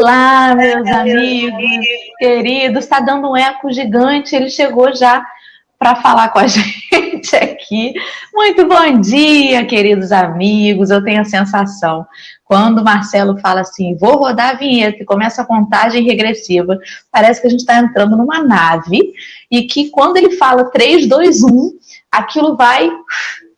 Olá, meus amigos queridos. Está dando um eco gigante. Ele chegou já para falar com a gente aqui. Muito bom dia, queridos amigos. Eu tenho a sensação, quando o Marcelo fala assim, vou rodar a vinheta e começa a contagem regressiva, parece que a gente está entrando numa nave e que quando ele fala 3, 2, 1, aquilo vai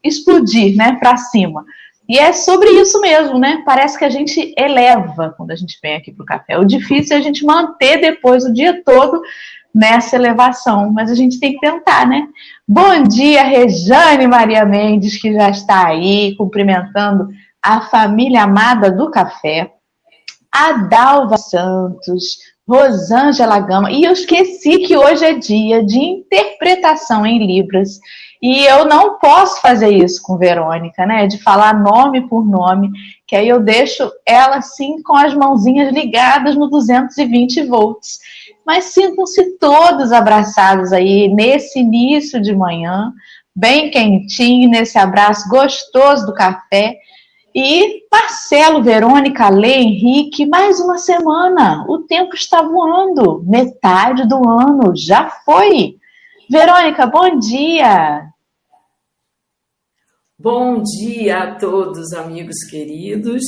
explodir, né, para cima. E é sobre isso mesmo, né? Parece que a gente eleva quando a gente vem aqui para o café. O difícil é a gente manter depois o dia todo nessa elevação, mas a gente tem que tentar, né? Bom dia, Rejane Maria Mendes, que já está aí cumprimentando a família amada do café, a Dalva Santos, Rosângela Gama, e eu esqueci que hoje é dia de interpretação em Libras. E eu não posso fazer isso com Verônica, né? De falar nome por nome, que aí eu deixo ela assim com as mãozinhas ligadas no 220 volts. Mas sintam-se todos abraçados aí nesse início de manhã, bem quentinho, nesse abraço gostoso do café. E Marcelo, Verônica, Lê, Henrique, mais uma semana. O tempo está voando. Metade do ano já foi. Verônica, bom dia. Bom dia a todos, amigos queridos,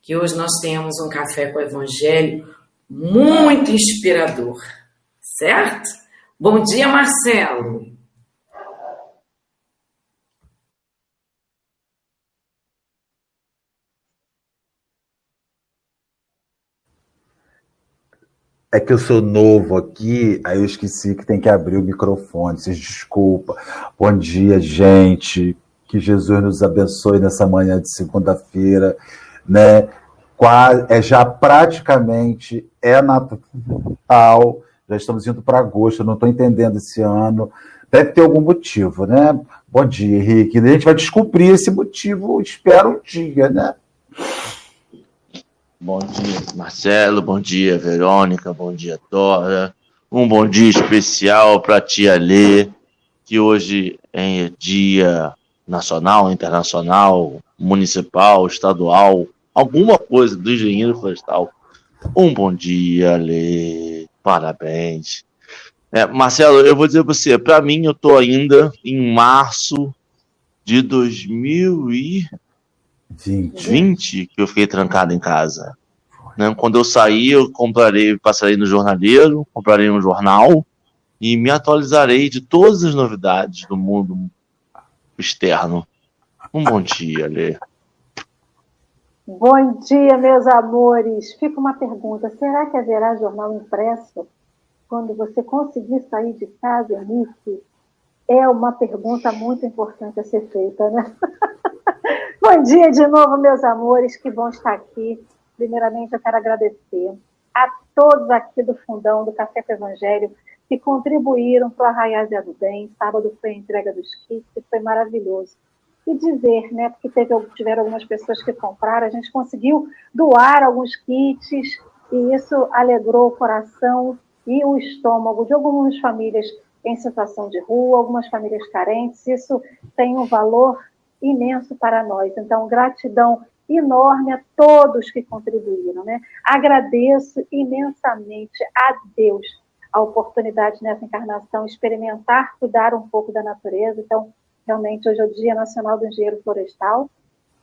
que hoje nós temos um café com o Evangelho muito inspirador, certo? Bom dia, Marcelo. É que eu sou novo aqui, aí eu esqueci que tem que abrir o microfone. Vocês desculpa. Bom dia, gente. Que Jesus nos abençoe nessa manhã de segunda-feira, né? É já praticamente é Natal, já estamos indo para agosto, eu não estou entendendo esse ano. Deve ter algum motivo, né? Bom dia, Henrique. A gente vai descobrir esse motivo, espero um dia, né? Bom dia, Marcelo. Bom dia, Verônica. Bom dia, Dora. Um bom dia especial para a tia Lê, que hoje é dia nacional, internacional, municipal, estadual, alguma coisa do engenheiro florestal. Um bom dia, Lê. Parabéns. É, Marcelo, eu vou dizer para você, para mim, eu estou ainda em março de 2020 que eu fiquei trancado em casa. Né? Quando eu sair, eu comprarei, passarei no jornaleiro, comprarei um jornal e me atualizarei de todas as novidades do mundo externo. Um bom dia, Lê. Bom dia, meus amores. Fica uma pergunta: será que haverá jornal impresso quando você conseguir sair de casa, Henrique? É uma pergunta muito importante a ser feita, né? bom dia de novo, meus amores. Que bom estar aqui. Primeiramente, eu quero agradecer a todos aqui do Fundão do Café com Evangelho que contribuíram para o Arraial do Bem. Sábado foi a entrega dos kits e foi maravilhoso. E dizer, né, porque teve, tiveram algumas pessoas que compraram, a gente conseguiu doar alguns kits e isso alegrou o coração e o estômago de algumas famílias em situação de rua, algumas famílias carentes. Isso tem um valor imenso para nós. Então, gratidão enorme a todos que contribuíram. Né? Agradeço imensamente a Deus a oportunidade nessa encarnação, experimentar, cuidar um pouco da natureza. Então, realmente, hoje é o Dia Nacional do Engenheiro Florestal,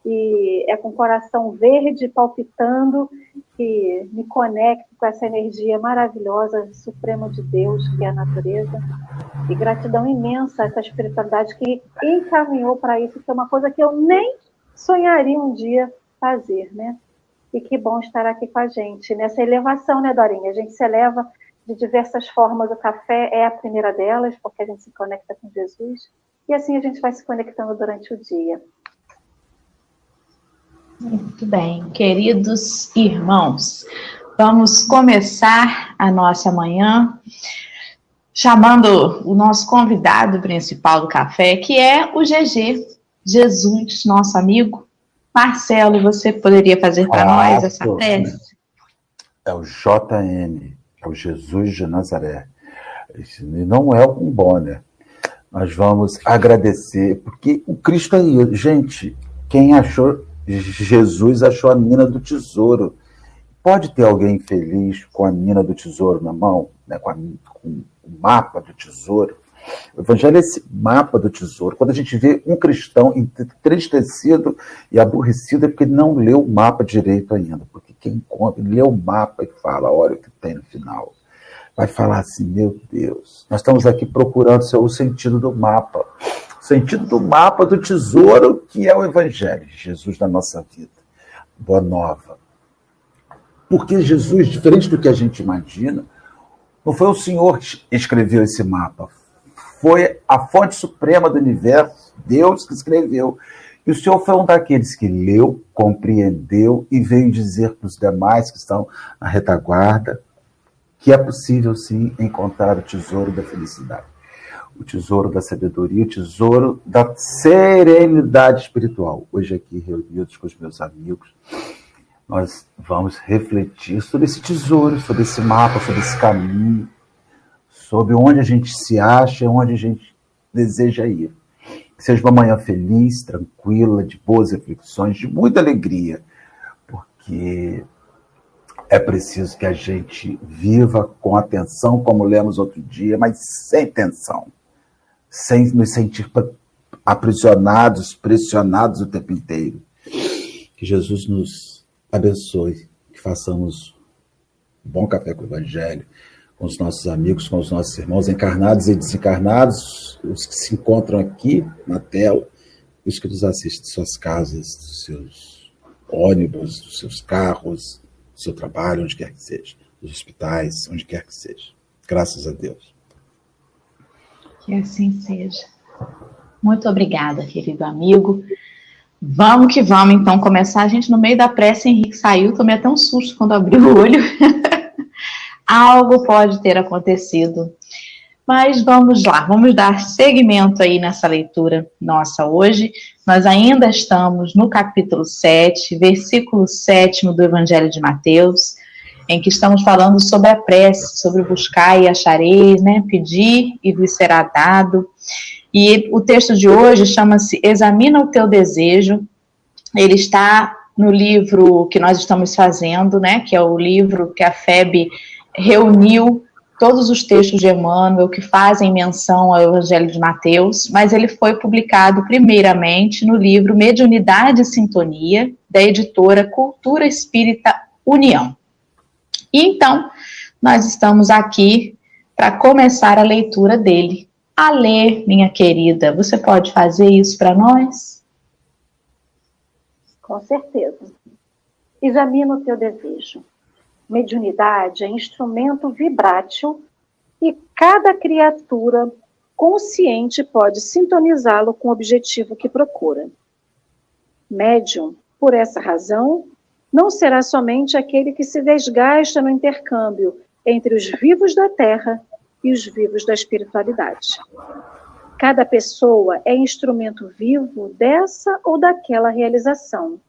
e é com o coração verde palpitando que me conecto com essa energia maravilhosa, suprema de Deus, que é a natureza. E gratidão imensa a essa espiritualidade que encaminhou para isso, que é uma coisa que eu nem sonharia um dia fazer, né? E que bom estar aqui com a gente nessa elevação, né, Dorinha? A gente se eleva de diversas formas. O café é a primeira delas, porque a gente se conecta com Jesus. E assim a gente vai se conectando durante o dia. Muito bem, queridos irmãos, vamos começar a nossa manhã chamando o nosso convidado principal do café, que é o GG, Jesus, nosso amigo. Marcelo, você poderia fazer para nós essa prece? É o JN, é o Jesus de Nazaré. Esse não é um Bonner. Nós vamos agradecer, porque o Cristo aí, gente, quem achou Jesus achou a mina do tesouro. Pode ter alguém feliz com a mina do tesouro na mão, né, com, a, com o mapa do tesouro? O evangelho é esse mapa do tesouro. Quando a gente vê um cristão entristecido e aborrecido, é porque não leu o mapa direito ainda. Porque quem encontra, lê o mapa e fala, olha o que tem no final. Vai falar assim, meu Deus, nós estamos aqui procurando o sentido do mapa. Sentido do mapa do tesouro que é o evangelho, Jesus na nossa vida. Boa nova. Porque Jesus, diferente do que a gente imagina, não foi o Senhor que escreveu esse mapa, foi a fonte suprema do universo, Deus que escreveu. E o Senhor foi um daqueles que leu, compreendeu e veio dizer para os demais que estão na retaguarda que é possível sim encontrar o tesouro da felicidade, o tesouro da sabedoria, o tesouro da serenidade espiritual. Hoje, aqui reunidos com os meus amigos, nós vamos refletir sobre esse tesouro, sobre esse mapa, sobre esse caminho, sobre onde a gente se acha, onde a gente deseja ir. Que seja uma manhã feliz, tranquila, de boas reflexões, de muita alegria, porque é preciso que a gente viva com atenção, como lemos outro dia, mas sem tensão, sem nos sentir aprisionados, pressionados o tempo inteiro. Que Jesus nos abençoe, que façamos um bom café com o Evangelho, com os nossos amigos, com os nossos irmãos encarnados e desencarnados, os que se encontram aqui na tela, os que nos assistem de suas casas, dos seus ônibus, dos seus carros, do seu trabalho, onde quer que seja, dos hospitais, onde quer que seja. Graças a Deus. Que assim seja. Muito obrigada, querido amigo. Vamos que vamos, então, começar. A gente, no meio da pressa, Henrique saiu, tomei até um susto quando abriu o olho. Algo pode ter acontecido. Mas vamos lá, vamos dar seguimento aí nessa leitura nossa hoje. Nós ainda estamos no capítulo 7, versículo 7 do Evangelho de Mateus, em que estamos falando sobre a prece, sobre buscar e achareis, né? Pedir e vos será dado. E o texto de hoje chama-se Examina o teu desejo. Ele está no livro que nós estamos fazendo, né? Que é o livro que a FEB reuniu todos os textos de Emmanuel que fazem menção ao Evangelho de Mateus, mas ele foi publicado primeiramente no livro Mediunidade e Sintonia, da editora Cultura Espírita União. E então, nós estamos aqui para começar a leitura dele. A ler, minha querida, você pode fazer isso para nós? Com certeza. Examina o teu desejo mediunidade é instrumento vibrátil e cada criatura consciente pode sintonizá-lo com o objetivo que procura. Médium, por essa razão, não será somente aquele que se desgasta no intercâmbio entre os vivos da terra e os vivos da espiritualidade. Cada pessoa é instrumento vivo dessa ou daquela realização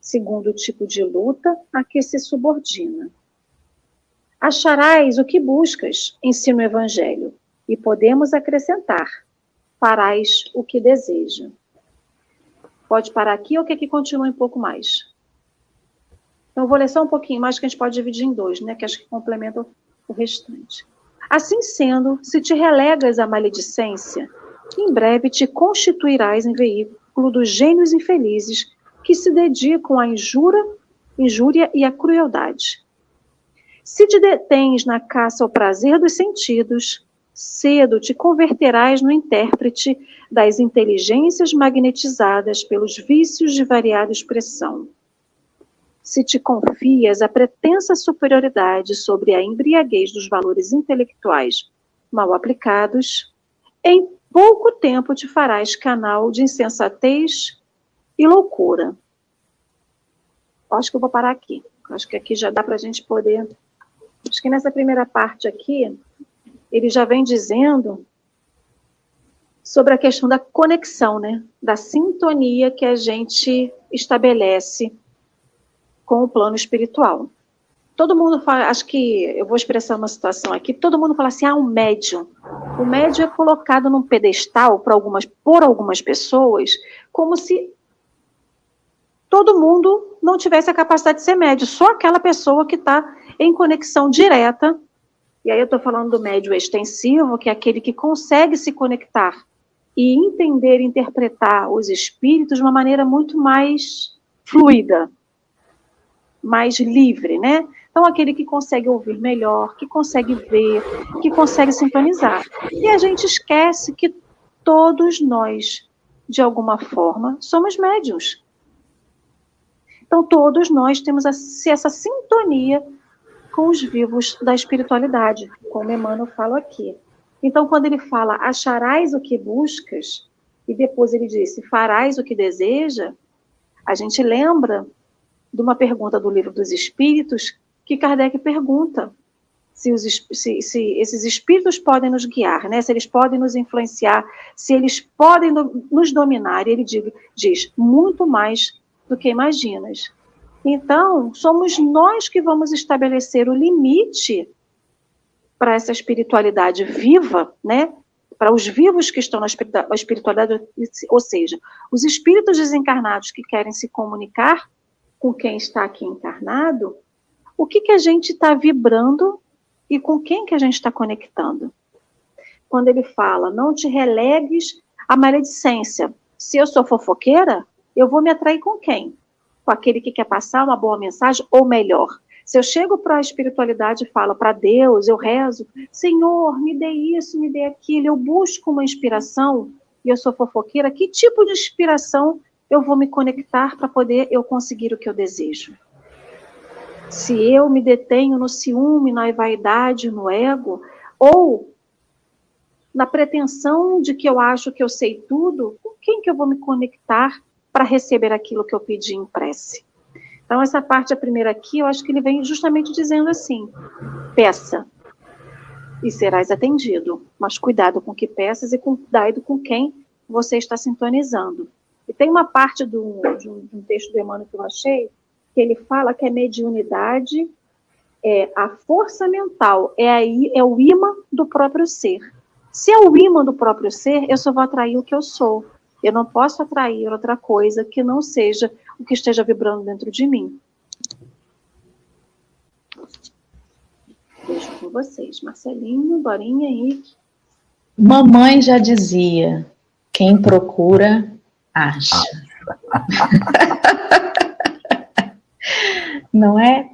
segundo o tipo de luta a que se subordina. Acharás o que buscas, ensina o Evangelho, e podemos acrescentar: farás o que deseja. Pode parar aqui ou quer que continue um pouco mais? Então, vou ler só um pouquinho mais, que a gente pode dividir em dois, né? Que acho que complementa o restante. Assim sendo, se te relegas à maledicência, em breve te constituirás em veículo dos gênios infelizes que se dedicam à injúria, injúria e à crueldade. Se te detens na caça ao prazer dos sentidos, cedo te converterás no intérprete das inteligências magnetizadas pelos vícios de variada expressão. Se te confias a pretensa superioridade sobre a embriaguez dos valores intelectuais mal aplicados, em pouco tempo te farás canal de insensatez e loucura. Acho que eu vou parar aqui. Acho que aqui já dá para a gente poder. Acho que nessa primeira parte aqui, ele já vem dizendo sobre a questão da conexão, né? Da sintonia que a gente estabelece com o plano espiritual. Todo mundo fala, acho que eu vou expressar uma situação aqui, todo mundo fala assim, ah, um médium. O médium é colocado num pedestal por algumas, por algumas pessoas, como se todo mundo não tivesse a capacidade de ser médio, só aquela pessoa que está em conexão direta. E aí eu estou falando do médio extensivo, que é aquele que consegue se conectar e entender interpretar os espíritos de uma maneira muito mais fluida, mais livre, né? Então, aquele que consegue ouvir melhor, que consegue ver, que consegue sintonizar. E a gente esquece que todos nós, de alguma forma, somos médios. Então, todos nós temos essa sintonia com os vivos da espiritualidade, como Emmanuel fala aqui. Então, quando ele fala, acharás o que buscas, e depois ele disse, farás o que deseja, a gente lembra de uma pergunta do livro dos Espíritos que Kardec pergunta se, os, se, se esses espíritos podem nos guiar, né? se eles podem nos influenciar, se eles podem nos dominar. Ele diz, diz muito mais do que imaginas. Então, somos nós que vamos estabelecer o limite para essa espiritualidade viva, né? Para os vivos que estão na espiritualidade, ou seja, os espíritos desencarnados que querem se comunicar com quem está aqui encarnado, o que, que a gente está vibrando e com quem que a gente está conectando. Quando ele fala, não te relegues à maledicência. Se eu sou fofoqueira, eu vou me atrair com quem? Com aquele que quer passar uma boa mensagem, ou melhor, se eu chego para a espiritualidade e falo para Deus, eu rezo, Senhor, me dê isso, me dê aquilo, eu busco uma inspiração e eu sou fofoqueira, que tipo de inspiração eu vou me conectar para poder eu conseguir o que eu desejo? Se eu me detenho no ciúme, na vaidade, no ego, ou na pretensão de que eu acho que eu sei tudo, com quem que eu vou me conectar para receber aquilo que eu pedi em prece? Então, essa parte, a primeira aqui, eu acho que ele vem justamente dizendo assim: peça e serás atendido, mas cuidado com o que peças e cuidado com quem você está sintonizando. E tem uma parte do, de, um, de um texto do Emmanuel que eu achei, que ele fala que a mediunidade é a força mental, é, a, é o imã do próprio ser. Se é o imã do próprio ser, eu só vou atrair o que eu sou. Eu não posso atrair outra coisa que não seja o que esteja vibrando dentro de mim. Deixo com vocês, Marcelinho, Dorinha, Henrique. Mamãe já dizia: quem procura, acha. Não é?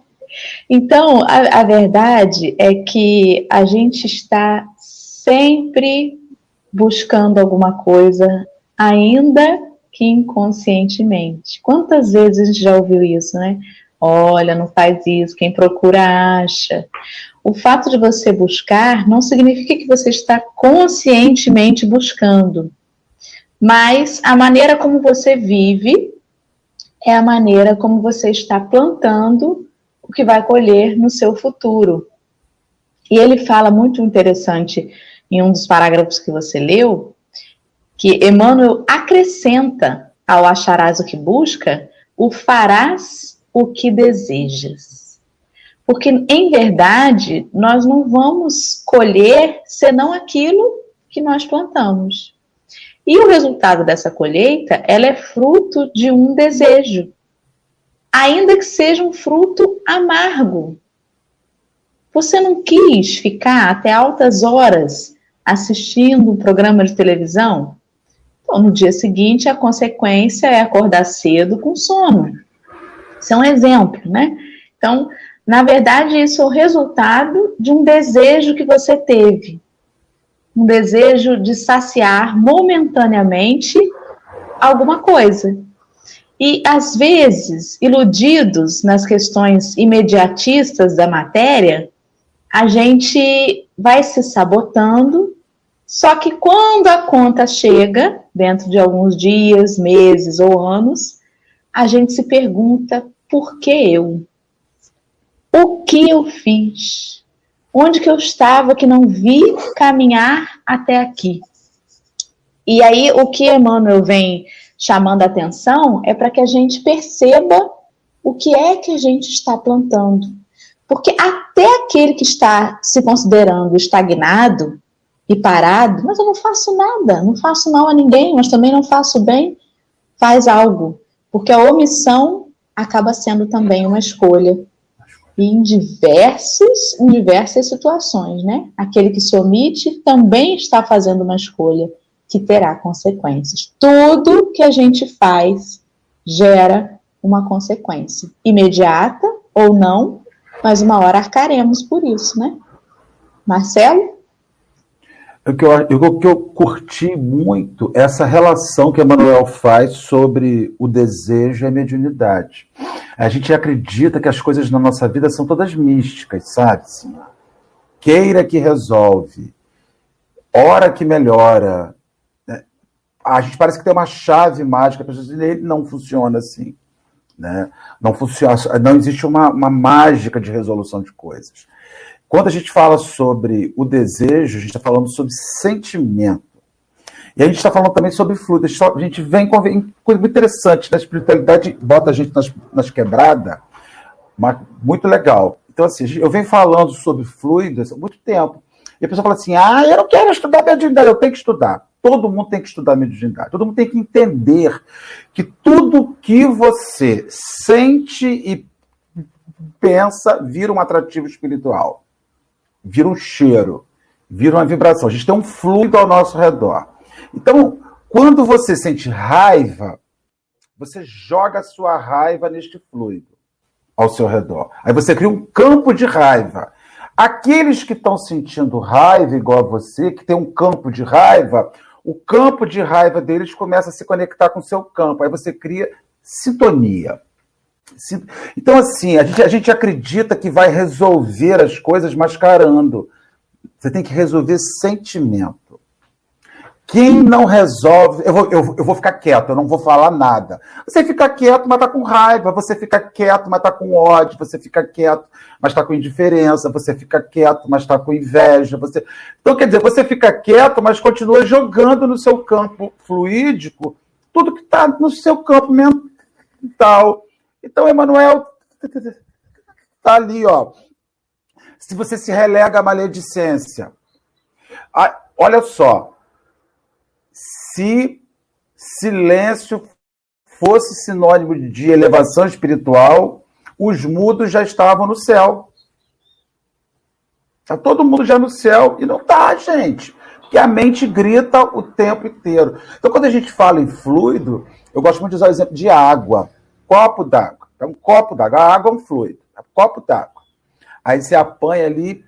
Então, a, a verdade é que a gente está sempre buscando alguma coisa, ainda que inconscientemente. Quantas vezes a gente já ouviu isso, né? Olha, não faz isso, quem procura acha. O fato de você buscar não significa que você está conscientemente buscando, mas a maneira como você vive é a maneira como você está plantando o que vai colher no seu futuro. E ele fala muito interessante em um dos parágrafos que você leu, que Emmanuel acrescenta ao acharás o que busca, o farás o que desejas. Porque, em verdade, nós não vamos colher senão aquilo que nós plantamos. E o resultado dessa colheita, ela é fruto de um desejo, ainda que seja um fruto amargo. Você não quis ficar até altas horas assistindo um programa de televisão? Então, no dia seguinte, a consequência é acordar cedo com sono. Isso é um exemplo, né? Então, na verdade, isso é o resultado de um desejo que você teve. Um desejo de saciar momentaneamente alguma coisa. E, às vezes, iludidos nas questões imediatistas da matéria, a gente vai se sabotando só que quando a conta chega, dentro de alguns dias, meses ou anos, a gente se pergunta: por que eu? O que eu fiz? Onde que eu estava que não vi caminhar até aqui? E aí o que Emmanuel vem chamando a atenção é para que a gente perceba o que é que a gente está plantando. Porque até aquele que está se considerando estagnado, e parado, mas eu não faço nada, não faço mal a ninguém, mas também não faço bem, faz algo. Porque a omissão acaba sendo também uma escolha. Em diversas, em diversas situações, né? Aquele que se omite também está fazendo uma escolha que terá consequências. Tudo que a gente faz gera uma consequência, imediata ou não, mas uma hora arcaremos por isso, né? Marcelo? O que, eu, o que eu curti muito é essa relação que Emmanuel faz sobre o desejo e a mediunidade. A gente acredita que as coisas na nossa vida são todas místicas, sabe? Assim, queira que resolve, hora que melhora. Né? A gente parece que tem uma chave mágica para ele não funciona assim. Né? Não funciona, não existe uma, uma mágica de resolução de coisas. Quando a gente fala sobre o desejo, a gente está falando sobre sentimento. E a gente está falando também sobre fluido. A gente vem com coisa muito interessante. Na espiritualidade, bota a gente nas, nas quebradas. Muito legal. Então, assim, eu venho falando sobre fluidos há muito tempo. E a pessoa fala assim: ah, eu não quero estudar mediunidade, eu tenho que estudar. Todo mundo tem que estudar mediunidade. Todo mundo tem que entender que tudo que você sente e pensa vira um atrativo espiritual vira um cheiro, vira uma vibração. A gente tem um fluido ao nosso redor. Então, quando você sente raiva, você joga a sua raiva neste fluido ao seu redor. Aí você cria um campo de raiva. Aqueles que estão sentindo raiva igual a você, que tem um campo de raiva, o campo de raiva deles começa a se conectar com o seu campo. Aí você cria sintonia. Então, assim, a gente, a gente acredita que vai resolver as coisas mascarando. Você tem que resolver sentimento. Quem não resolve. Eu vou, eu, eu vou ficar quieto, eu não vou falar nada. Você fica quieto, mas tá com raiva. Você fica quieto, mas tá com ódio. Você fica quieto, mas tá com indiferença. Você fica quieto, mas tá com inveja. Você... Então, quer dizer, você fica quieto, mas continua jogando no seu campo fluídico tudo que está no seu campo mental. Então, Emanuel está ali, ó. Se você se relega à maledicência, olha só, se silêncio fosse sinônimo de elevação espiritual, os mudos já estavam no céu. Está todo mundo já no céu e não está, gente. Porque a mente grita o tempo inteiro. Então, quando a gente fala em fluido, eu gosto muito de usar o exemplo de água copo d'água. É um copo d'água. A água é um fluido. É um copo d'água. Aí você apanha ali,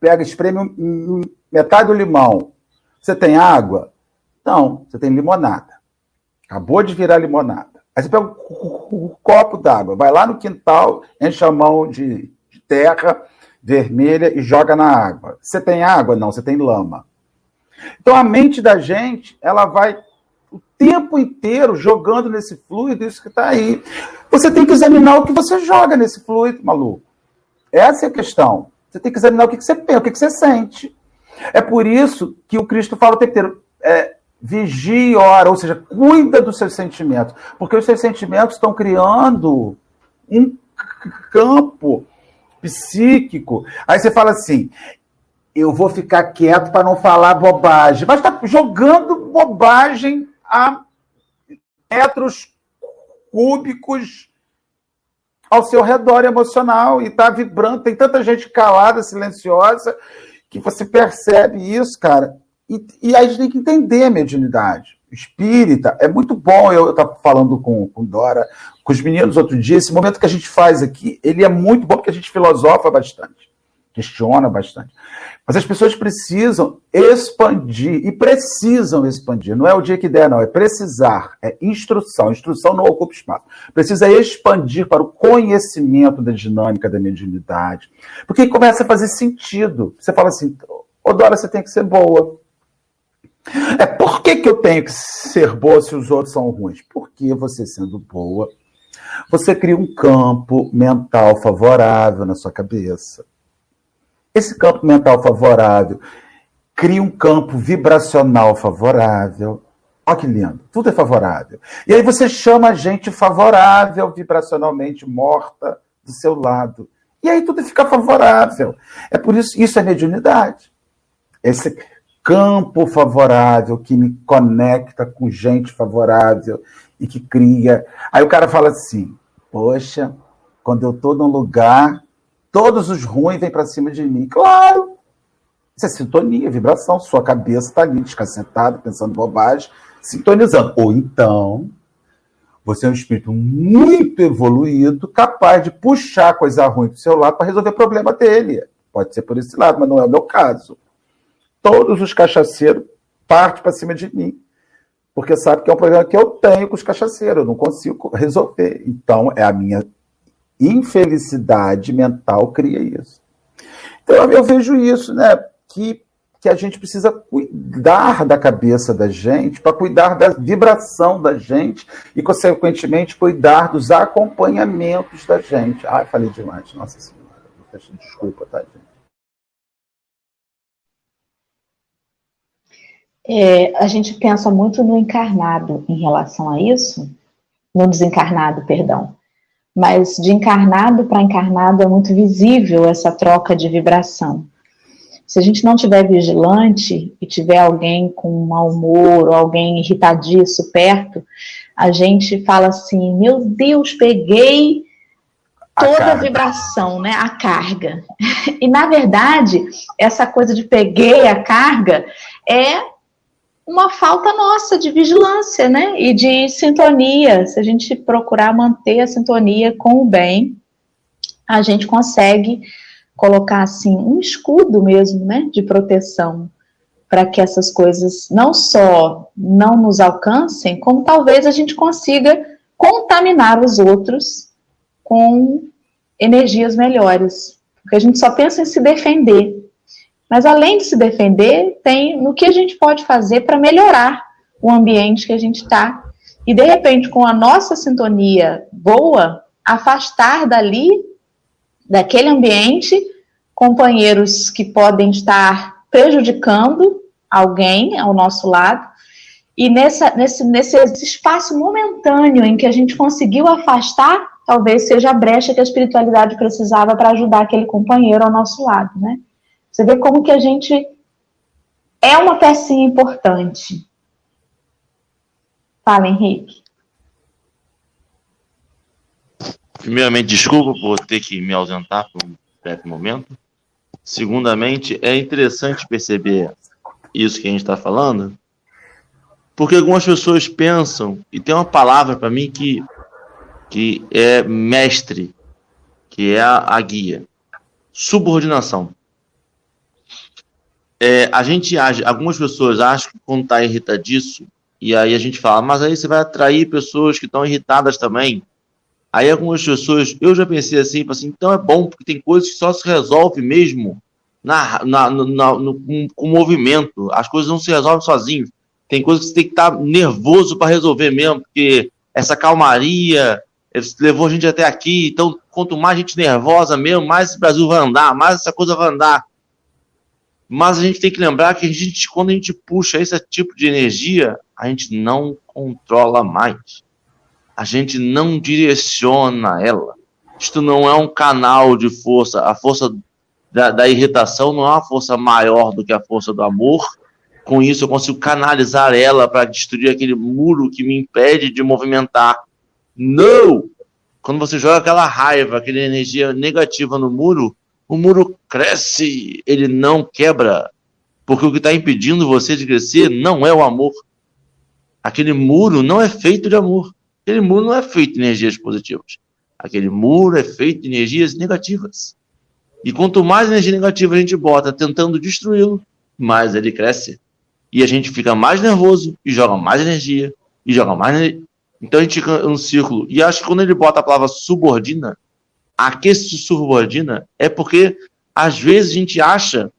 pega, espreme metade do limão. Você tem água? Não, você tem limonada. Acabou de virar limonada. Aí você pega um, copo d'água, vai lá no quintal, enche a mão de, terra vermelha e joga na água. Você tem água? Não, você tem lama. Então a mente da gente, ela vai o tempo inteiro jogando nesse fluido, isso que está aí. Você tem que examinar o que você joga nesse fluido, maluco. Essa é a questão. Você tem que examinar o que você pensa, o que você sente. É por isso que o Cristo fala o tempo inteiro: é, vigie e ora, ou seja, cuida dos seus sentimentos. Porque os seus sentimentos estão criando um campo psíquico. Aí você fala assim: eu vou ficar quieto para não falar bobagem. Mas está jogando bobagem a metros cúbicos ao seu redor emocional e está vibrando. Tem tanta gente calada, silenciosa, que você percebe isso, cara. E, e aí a gente tem que entender a mediunidade. Espírita, é muito bom. Eu estava falando com, com Dora, com os meninos outro dia. Esse momento que a gente faz aqui, ele é muito bom porque a gente filosofa bastante, questiona bastante. Mas as pessoas precisam expandir e precisam expandir. Não é o dia que der, não. É precisar. É instrução. Instrução não ocupa espaço. Precisa expandir para o conhecimento da dinâmica da mediunidade. Porque começa a fazer sentido. Você fala assim, ô Dora, você tem que ser boa. É por que, que eu tenho que ser boa se os outros são ruins? Porque você sendo boa, você cria um campo mental favorável na sua cabeça esse campo mental favorável cria um campo vibracional favorável. Olha que lindo, tudo é favorável. E aí você chama a gente favorável, vibracionalmente morta do seu lado. E aí tudo fica favorável. É por isso, isso é mediunidade. Esse campo favorável que me conecta com gente favorável e que cria. Aí o cara fala assim: Poxa, quando eu estou num lugar, todos os ruins vêm para cima de mim. Claro! Isso é sintonia, vibração. Sua cabeça está ali, descacetada, pensando bobagem, sintonizando. Ou então, você é um espírito muito evoluído, capaz de puxar coisa ruim para o seu lado para resolver o problema dele. Pode ser por esse lado, mas não é o meu caso todos os cachaceiros partem para cima de mim. Porque sabe que é um problema que eu tenho com os cachaceiros, eu não consigo resolver. Então, é a minha infelicidade mental cria isso. Então, eu vejo isso, né? Que, que a gente precisa cuidar da cabeça da gente, para cuidar da vibração da gente e, consequentemente, cuidar dos acompanhamentos da gente. Ai, falei demais, nossa senhora. Desculpa, tá, gente? É, a gente pensa muito no encarnado em relação a isso, no desencarnado, perdão. Mas de encarnado para encarnado é muito visível essa troca de vibração. Se a gente não tiver vigilante e tiver alguém com mau humor ou alguém irritadiço perto, a gente fala assim: meu Deus, peguei toda a, a vibração, né? A carga. E na verdade, essa coisa de peguei a carga é uma falta nossa de vigilância, né? E de sintonia. Se a gente procurar manter a sintonia com o bem, a gente consegue colocar assim um escudo mesmo, né, de proteção para que essas coisas não só não nos alcancem, como talvez a gente consiga contaminar os outros com energias melhores, porque a gente só pensa em se defender. Mas além de se defender, tem no que a gente pode fazer para melhorar o ambiente que a gente está. E de repente, com a nossa sintonia boa, afastar dali, daquele ambiente, companheiros que podem estar prejudicando alguém ao nosso lado. E nessa, nesse, nesse espaço momentâneo em que a gente conseguiu afastar, talvez seja a brecha que a espiritualidade precisava para ajudar aquele companheiro ao nosso lado, né? Você vê como que a gente é uma pecinha importante. Fala, Henrique. Primeiramente, desculpa por ter que me ausentar por um breve momento. Segundamente, é interessante perceber isso que a gente está falando, porque algumas pessoas pensam, e tem uma palavra para mim que, que é mestre, que é a, a guia: subordinação é, a gente age, algumas pessoas acham que quando está irritadiço, e aí a gente fala, mas aí você vai atrair pessoas que estão irritadas também. Aí algumas pessoas, eu já pensei assim, assim, então é bom, porque tem coisas que só se resolve mesmo na, na, na no, com movimento. As coisas não se resolvem sozinhas. Tem coisas que você tem que estar tá nervoso para resolver mesmo, porque essa calmaria levou a gente até aqui. Então, quanto mais gente nervosa mesmo, mais esse Brasil vai andar, mais essa coisa vai andar. Mas a gente tem que lembrar que a gente, quando a gente puxa esse tipo de energia, a gente não controla mais. A gente não direciona ela. Isto não é um canal de força. A força da, da irritação não é uma força maior do que a força do amor. Com isso, eu consigo canalizar ela para destruir aquele muro que me impede de movimentar. Não! Quando você joga aquela raiva, aquela energia negativa no muro, o muro cresce, ele não quebra. Porque o que está impedindo você de crescer não é o amor. Aquele muro não é feito de amor. Aquele muro não é feito de energias positivas. Aquele muro é feito de energias negativas. E quanto mais energia negativa a gente bota tentando destruí-lo, mais ele cresce. E a gente fica mais nervoso e joga mais energia e joga mais. Então a gente fica num círculo. E acho que quando ele bota a palavra subordina, a que se subordina é porque às vezes a gente acha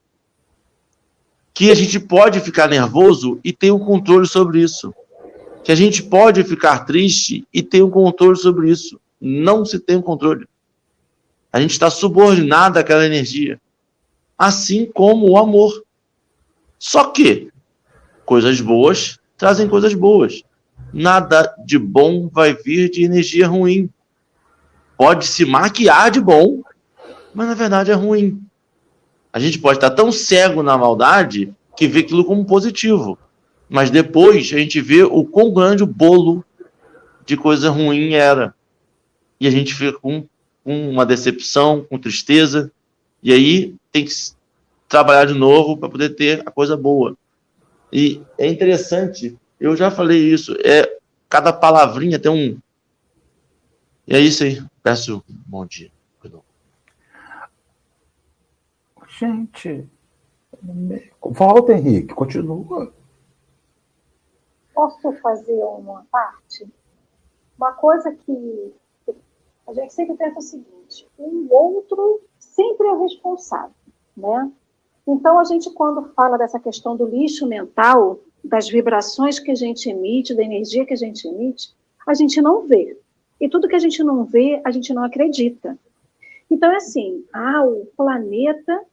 que a gente pode ficar nervoso e ter o um controle sobre isso. Que a gente pode ficar triste e ter o um controle sobre isso. Não se tem o um controle. A gente está subordinado àquela energia. Assim como o amor. Só que coisas boas trazem coisas boas. Nada de bom vai vir de energia ruim pode se maquiar de bom, mas na verdade é ruim. A gente pode estar tão cego na maldade que vê aquilo como positivo. Mas depois a gente vê o quão grande o bolo de coisa ruim era. E a gente fica com, com uma decepção, com tristeza. E aí tem que trabalhar de novo para poder ter a coisa boa. E é interessante, eu já falei isso, é cada palavrinha tem um. E é isso aí. Peço bom dia. Gente, volta, Henrique, continua. Posso fazer uma parte? Uma coisa que a gente sempre pensa o seguinte: o outro sempre é o responsável, né? Então, a gente, quando fala dessa questão do lixo mental, das vibrações que a gente emite, da energia que a gente emite, a gente não vê. E tudo que a gente não vê, a gente não acredita. Então, é assim, ah, o planeta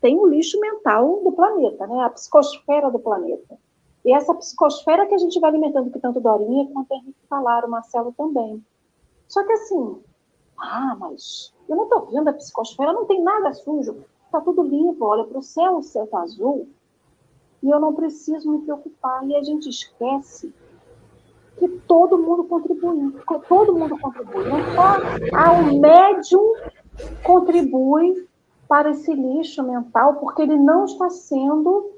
tem o lixo mental do planeta, né? a psicosfera do planeta. E essa psicosfera que a gente vai alimentando, que tanto Dorinha quanto Henrique falaram, Marcelo também. Só que assim, ah, mas eu não estou vendo a psicosfera, não tem nada sujo está tudo limpo, olha para o céu, o céu está azul, e eu não preciso me preocupar. E a gente esquece que todo mundo contribui, todo mundo contribui. Não só ah, o médium contribui para esse lixo mental, porque ele não está sendo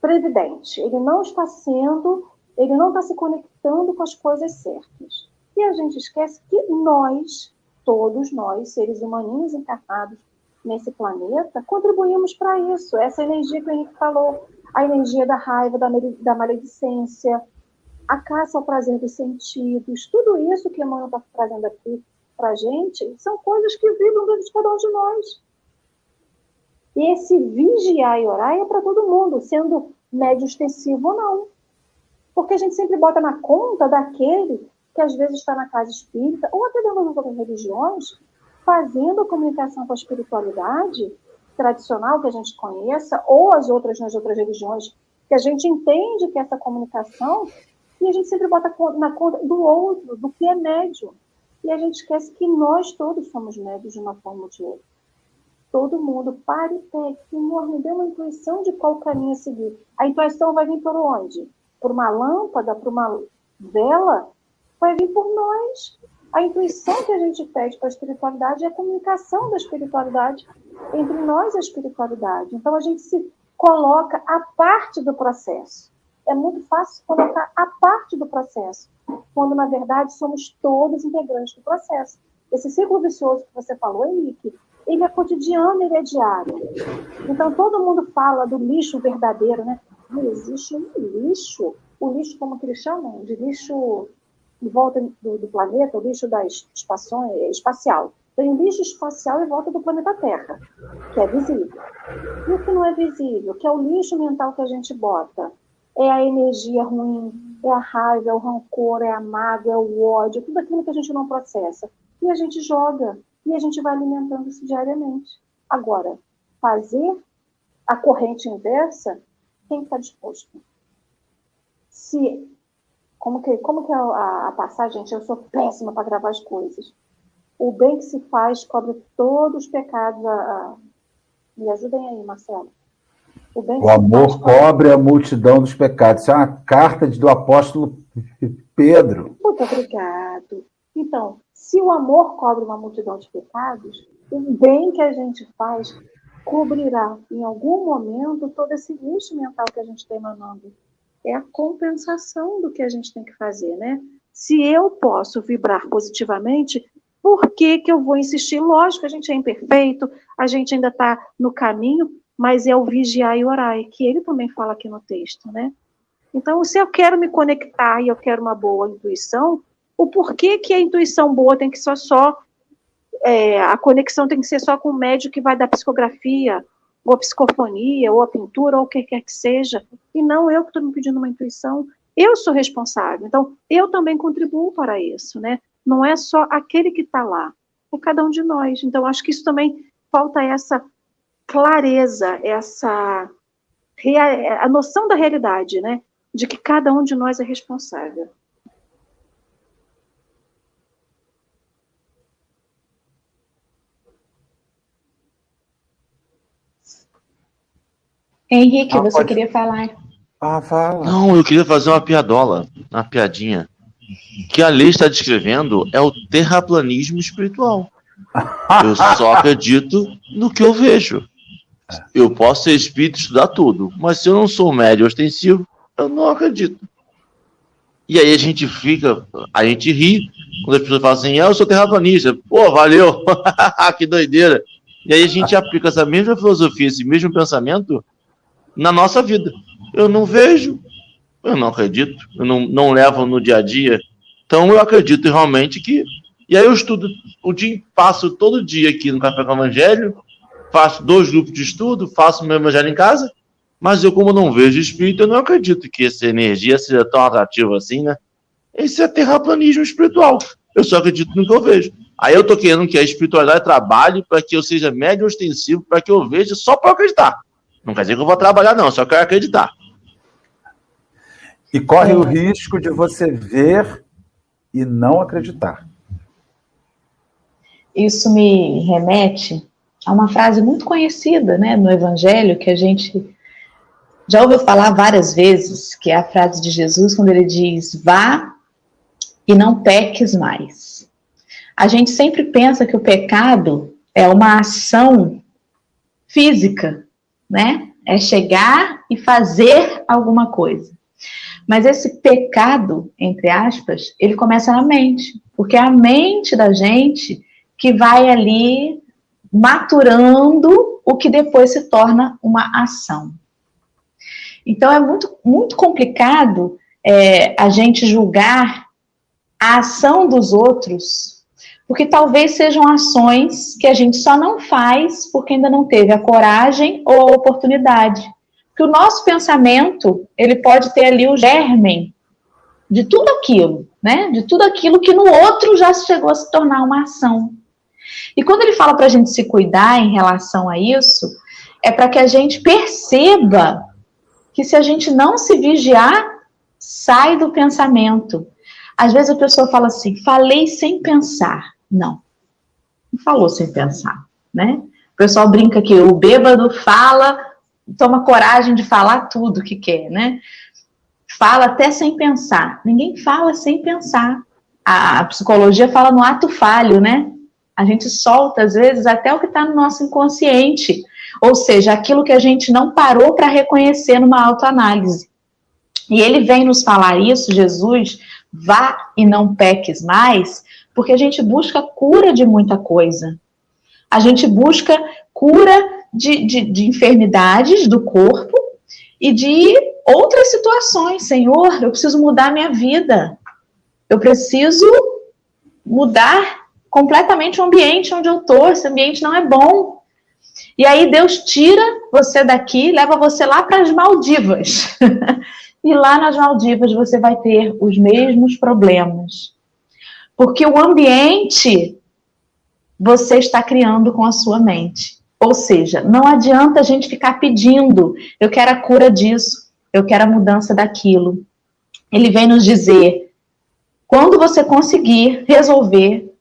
previdente, ele não está sendo, ele não está se conectando com as coisas certas. E a gente esquece que nós, todos nós, seres humanos encarnados, nesse planeta, contribuímos para isso. Essa energia que o Henrique falou, a energia da raiva, da, da maledicência, a caça ao prazer dos sentidos, tudo isso que Emmanuel está trazendo aqui para a gente, são coisas que vibram dentro de cada um de nós. E esse vigiar e orar é para todo mundo, sendo médio extensivo ou não. Porque a gente sempre bota na conta daquele que às vezes está na casa espírita, ou até dentro das outras religiões, fazendo a comunicação com a espiritualidade tradicional que a gente conheça, ou as outras nas outras religiões, que a gente entende que essa comunicação, e a gente sempre bota na conta do outro, do que é médio. E a gente esquece que nós todos somos médios de uma forma ou de outra. Todo mundo, pare e pegue, Senhor, me dê uma intuição de qual caminho seguir. A intuição vai vir por onde? Por uma lâmpada, por uma vela? Vai vir por nós. A intuição que a gente pede para a espiritualidade é a comunicação da espiritualidade entre nós e a espiritualidade. Então a gente se coloca a parte do processo. É muito fácil colocar a parte do processo, quando na verdade somos todos integrantes do processo. Esse ciclo vicioso que você falou, Henrique, ele é cotidiano, ele é diário. Então todo mundo fala do lixo verdadeiro, né? Não existe um lixo. O lixo, como que eles chamam? De lixo em volta do, do planeta, o lixo da espação, é, espacial. Tem lixo espacial em volta do planeta Terra, que é visível. E o que não é visível, que é o lixo mental que a gente bota, é a energia ruim, é a raiva, é o rancor, é a mágoa, é o ódio, tudo aquilo que a gente não processa. E a gente joga, e a gente vai alimentando isso diariamente. Agora, fazer a corrente inversa, quem está disposto? Se como que, como que é a, a passagem, gente? Eu sou péssima para gravar as coisas. O bem que se faz cobre todos os pecados. A, a... Me ajudem aí, Marcelo. O, amor cobre a multidão dos pecados. Isso é uma carta do apóstolo Pedro. Muito obrigado. Então, se o amor cobre uma multidão de pecados, o bem que a gente faz cobrirá em algum momento todo esse lixo mental que a gente está emanando é a compensação do que a gente tem que fazer, né? Se eu posso vibrar positivamente, por que, que eu vou insistir? Lógico, a gente é imperfeito, a gente ainda está no caminho, mas é o vigiar e orar, que ele também fala aqui no texto, né? Então, se eu quero me conectar e eu quero uma boa intuição, o porquê que a intuição boa tem que ser só, é, a conexão tem que ser só com o médico que vai dar psicografia, ou a psicofonia, ou a pintura, ou o que quer que seja, e não eu que estou me pedindo uma intuição, eu sou responsável. Então, eu também contribuo para isso, né? Não é só aquele que está lá, é cada um de nós. Então, acho que isso também falta essa clareza, essa a noção da realidade, né? De que cada um de nós é responsável. Henrique, ah, você pode... queria falar? Ah, fala. Não, eu queria fazer uma piadola, uma piadinha. que a lei está descrevendo é o terraplanismo espiritual. Eu só acredito no que eu vejo. Eu posso ser espírito estudar tudo, mas se eu não sou médio ostensivo, eu não acredito. E aí a gente fica, a gente ri quando as pessoas falam assim, ah, eu sou terraplanista. Pô, valeu, que doideira. E aí a gente aplica essa mesma filosofia, esse mesmo pensamento na nossa vida eu não vejo, eu não acredito, eu não, não levo no dia a dia. Então eu acredito realmente que. E aí eu estudo o dia, passo todo dia aqui no Café com o Evangelho, faço dois grupos de estudo, faço meu Evangelho em casa, mas eu, como não vejo espírito, eu não acredito que essa energia seja tão atrativa assim, né? Esse é terraplanismo espiritual. Eu só acredito no que eu vejo. Aí eu tô querendo que a espiritualidade trabalhe para que eu seja médio ostensivo, para que eu veja só para acreditar. Não quer dizer que eu vou trabalhar, não, só quero acreditar. E corre o risco de você ver e não acreditar. Isso me remete a uma frase muito conhecida né, no Evangelho, que a gente já ouviu falar várias vezes, que é a frase de Jesus, quando ele diz: Vá e não peques mais. A gente sempre pensa que o pecado é uma ação física, né? É chegar e fazer alguma coisa. Mas esse pecado, entre aspas, ele começa na mente, porque é a mente da gente que vai ali maturando o que depois se torna uma ação. Então é muito, muito complicado é, a gente julgar a ação dos outros, porque talvez sejam ações que a gente só não faz porque ainda não teve a coragem ou a oportunidade que o nosso pensamento ele pode ter ali o germen de tudo aquilo, né? De tudo aquilo que no outro já chegou a se tornar uma ação. E quando ele fala para a gente se cuidar em relação a isso, é para que a gente perceba que se a gente não se vigiar, sai do pensamento. Às vezes a pessoa fala assim, falei sem pensar. Não, não falou sem pensar, né? O pessoal brinca que o bêbado fala toma coragem de falar tudo que quer, né? Fala até sem pensar. Ninguém fala sem pensar. A, psicologia fala no ato falho, né? A gente solta, às vezes, até o que está no nosso inconsciente. Ou seja, aquilo que a gente não parou para reconhecer numa autoanálise. E ele vem nos falar isso, Jesus, vá e não peques mais, porque a gente busca cura de muita coisa. A gente busca cura de, de, de enfermidades do corpo e de outras situações. Senhor, eu preciso mudar minha vida. Eu preciso mudar completamente o ambiente onde eu estou. Esse ambiente não é bom. E aí Deus tira você daqui, leva você lá para as Maldivas. e lá nas Maldivas você vai ter os mesmos problemas. Porque o ambiente você está criando com a sua mente. Ou seja, não adianta a gente ficar pedindo, eu quero a cura disso, eu quero a mudança daquilo. Ele vem nos dizer: quando você conseguir resolver,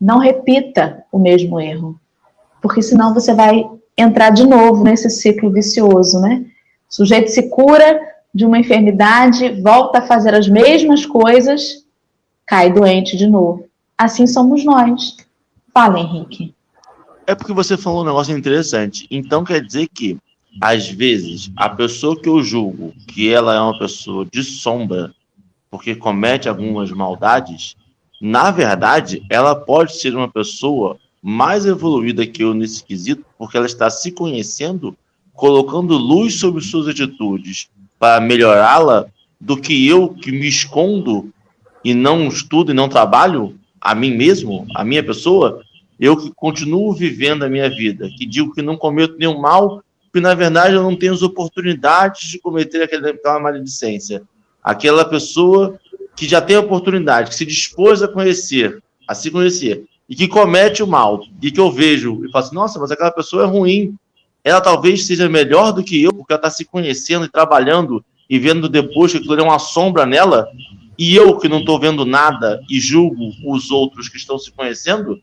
não repita o mesmo erro, porque senão você vai entrar de novo nesse ciclo vicioso, né? O sujeito se cura de uma enfermidade, volta a fazer as mesmas coisas, cai doente de novo. Assim somos nós. Fala, Henrique. É porque você falou um negócio interessante. Então quer dizer que, às vezes, a pessoa que eu julgo que ela é uma pessoa de sombra, porque comete algumas maldades, na verdade, ela pode ser uma pessoa mais evoluída que eu nesse quesito, porque ela está se conhecendo, colocando luz sobre suas atitudes para melhorá-la, do que eu que me escondo e não estudo e não trabalho a mim mesmo, a minha pessoa, eu que continuo vivendo a minha vida, que digo que não cometo nenhum mal, porque na verdade eu não tenho as oportunidades de cometer aquela maledicência. Aquela pessoa que já tem a oportunidade, que se dispôs a conhecer, a se conhecer, e que comete o mal, e que eu vejo e falo assim, nossa, mas aquela pessoa é ruim. Ela talvez seja melhor do que eu, porque ela está se conhecendo e trabalhando e vendo depois que aquilo é uma sombra nela, e eu que não estou vendo nada e julgo os outros que estão se conhecendo?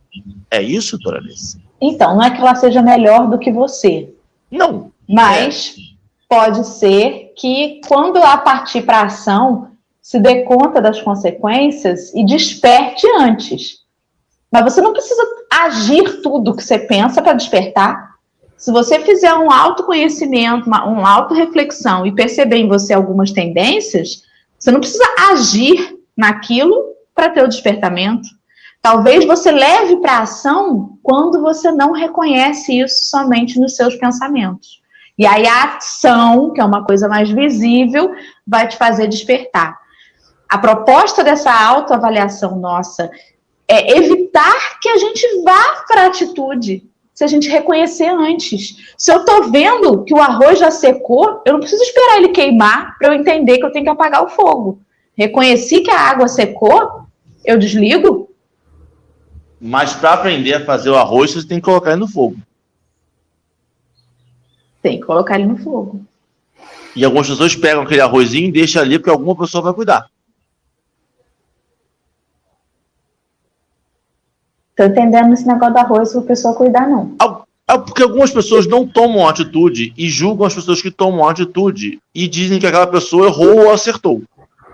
É isso, Doralice? Então, não é que ela seja melhor do que você. Não. Mas pode ser que, quando a partir para ação, se dê conta das consequências e desperte antes. Mas você não precisa agir tudo que você pensa para despertar. Se você fizer um autoconhecimento, uma, uma autorreflexão e perceber em você algumas tendências, você não precisa agir naquilo para ter o despertamento. Talvez você leve para ação quando você não reconhece isso somente nos seus pensamentos. E aí a ação, que é uma coisa mais visível, vai te fazer despertar. A proposta dessa autoavaliação nossa é evitar que a gente vá para a atitude, se a gente reconhecer antes. Se eu estou vendo que o arroz já secou, eu não preciso esperar ele queimar para eu entender que eu tenho que apagar o fogo. Reconheci que a água secou, eu desligo. Mas para aprender a fazer o arroz, você tem que colocar ele no fogo. Tem que colocar ele no fogo. E algumas pessoas pegam aquele arrozinho e deixam ali porque alguma pessoa vai cuidar. Tô entendendo esse negócio do arroz para a pessoa cuidar, não. É porque algumas pessoas não tomam atitude e julgam as pessoas que tomam atitude e dizem que aquela pessoa errou ou acertou.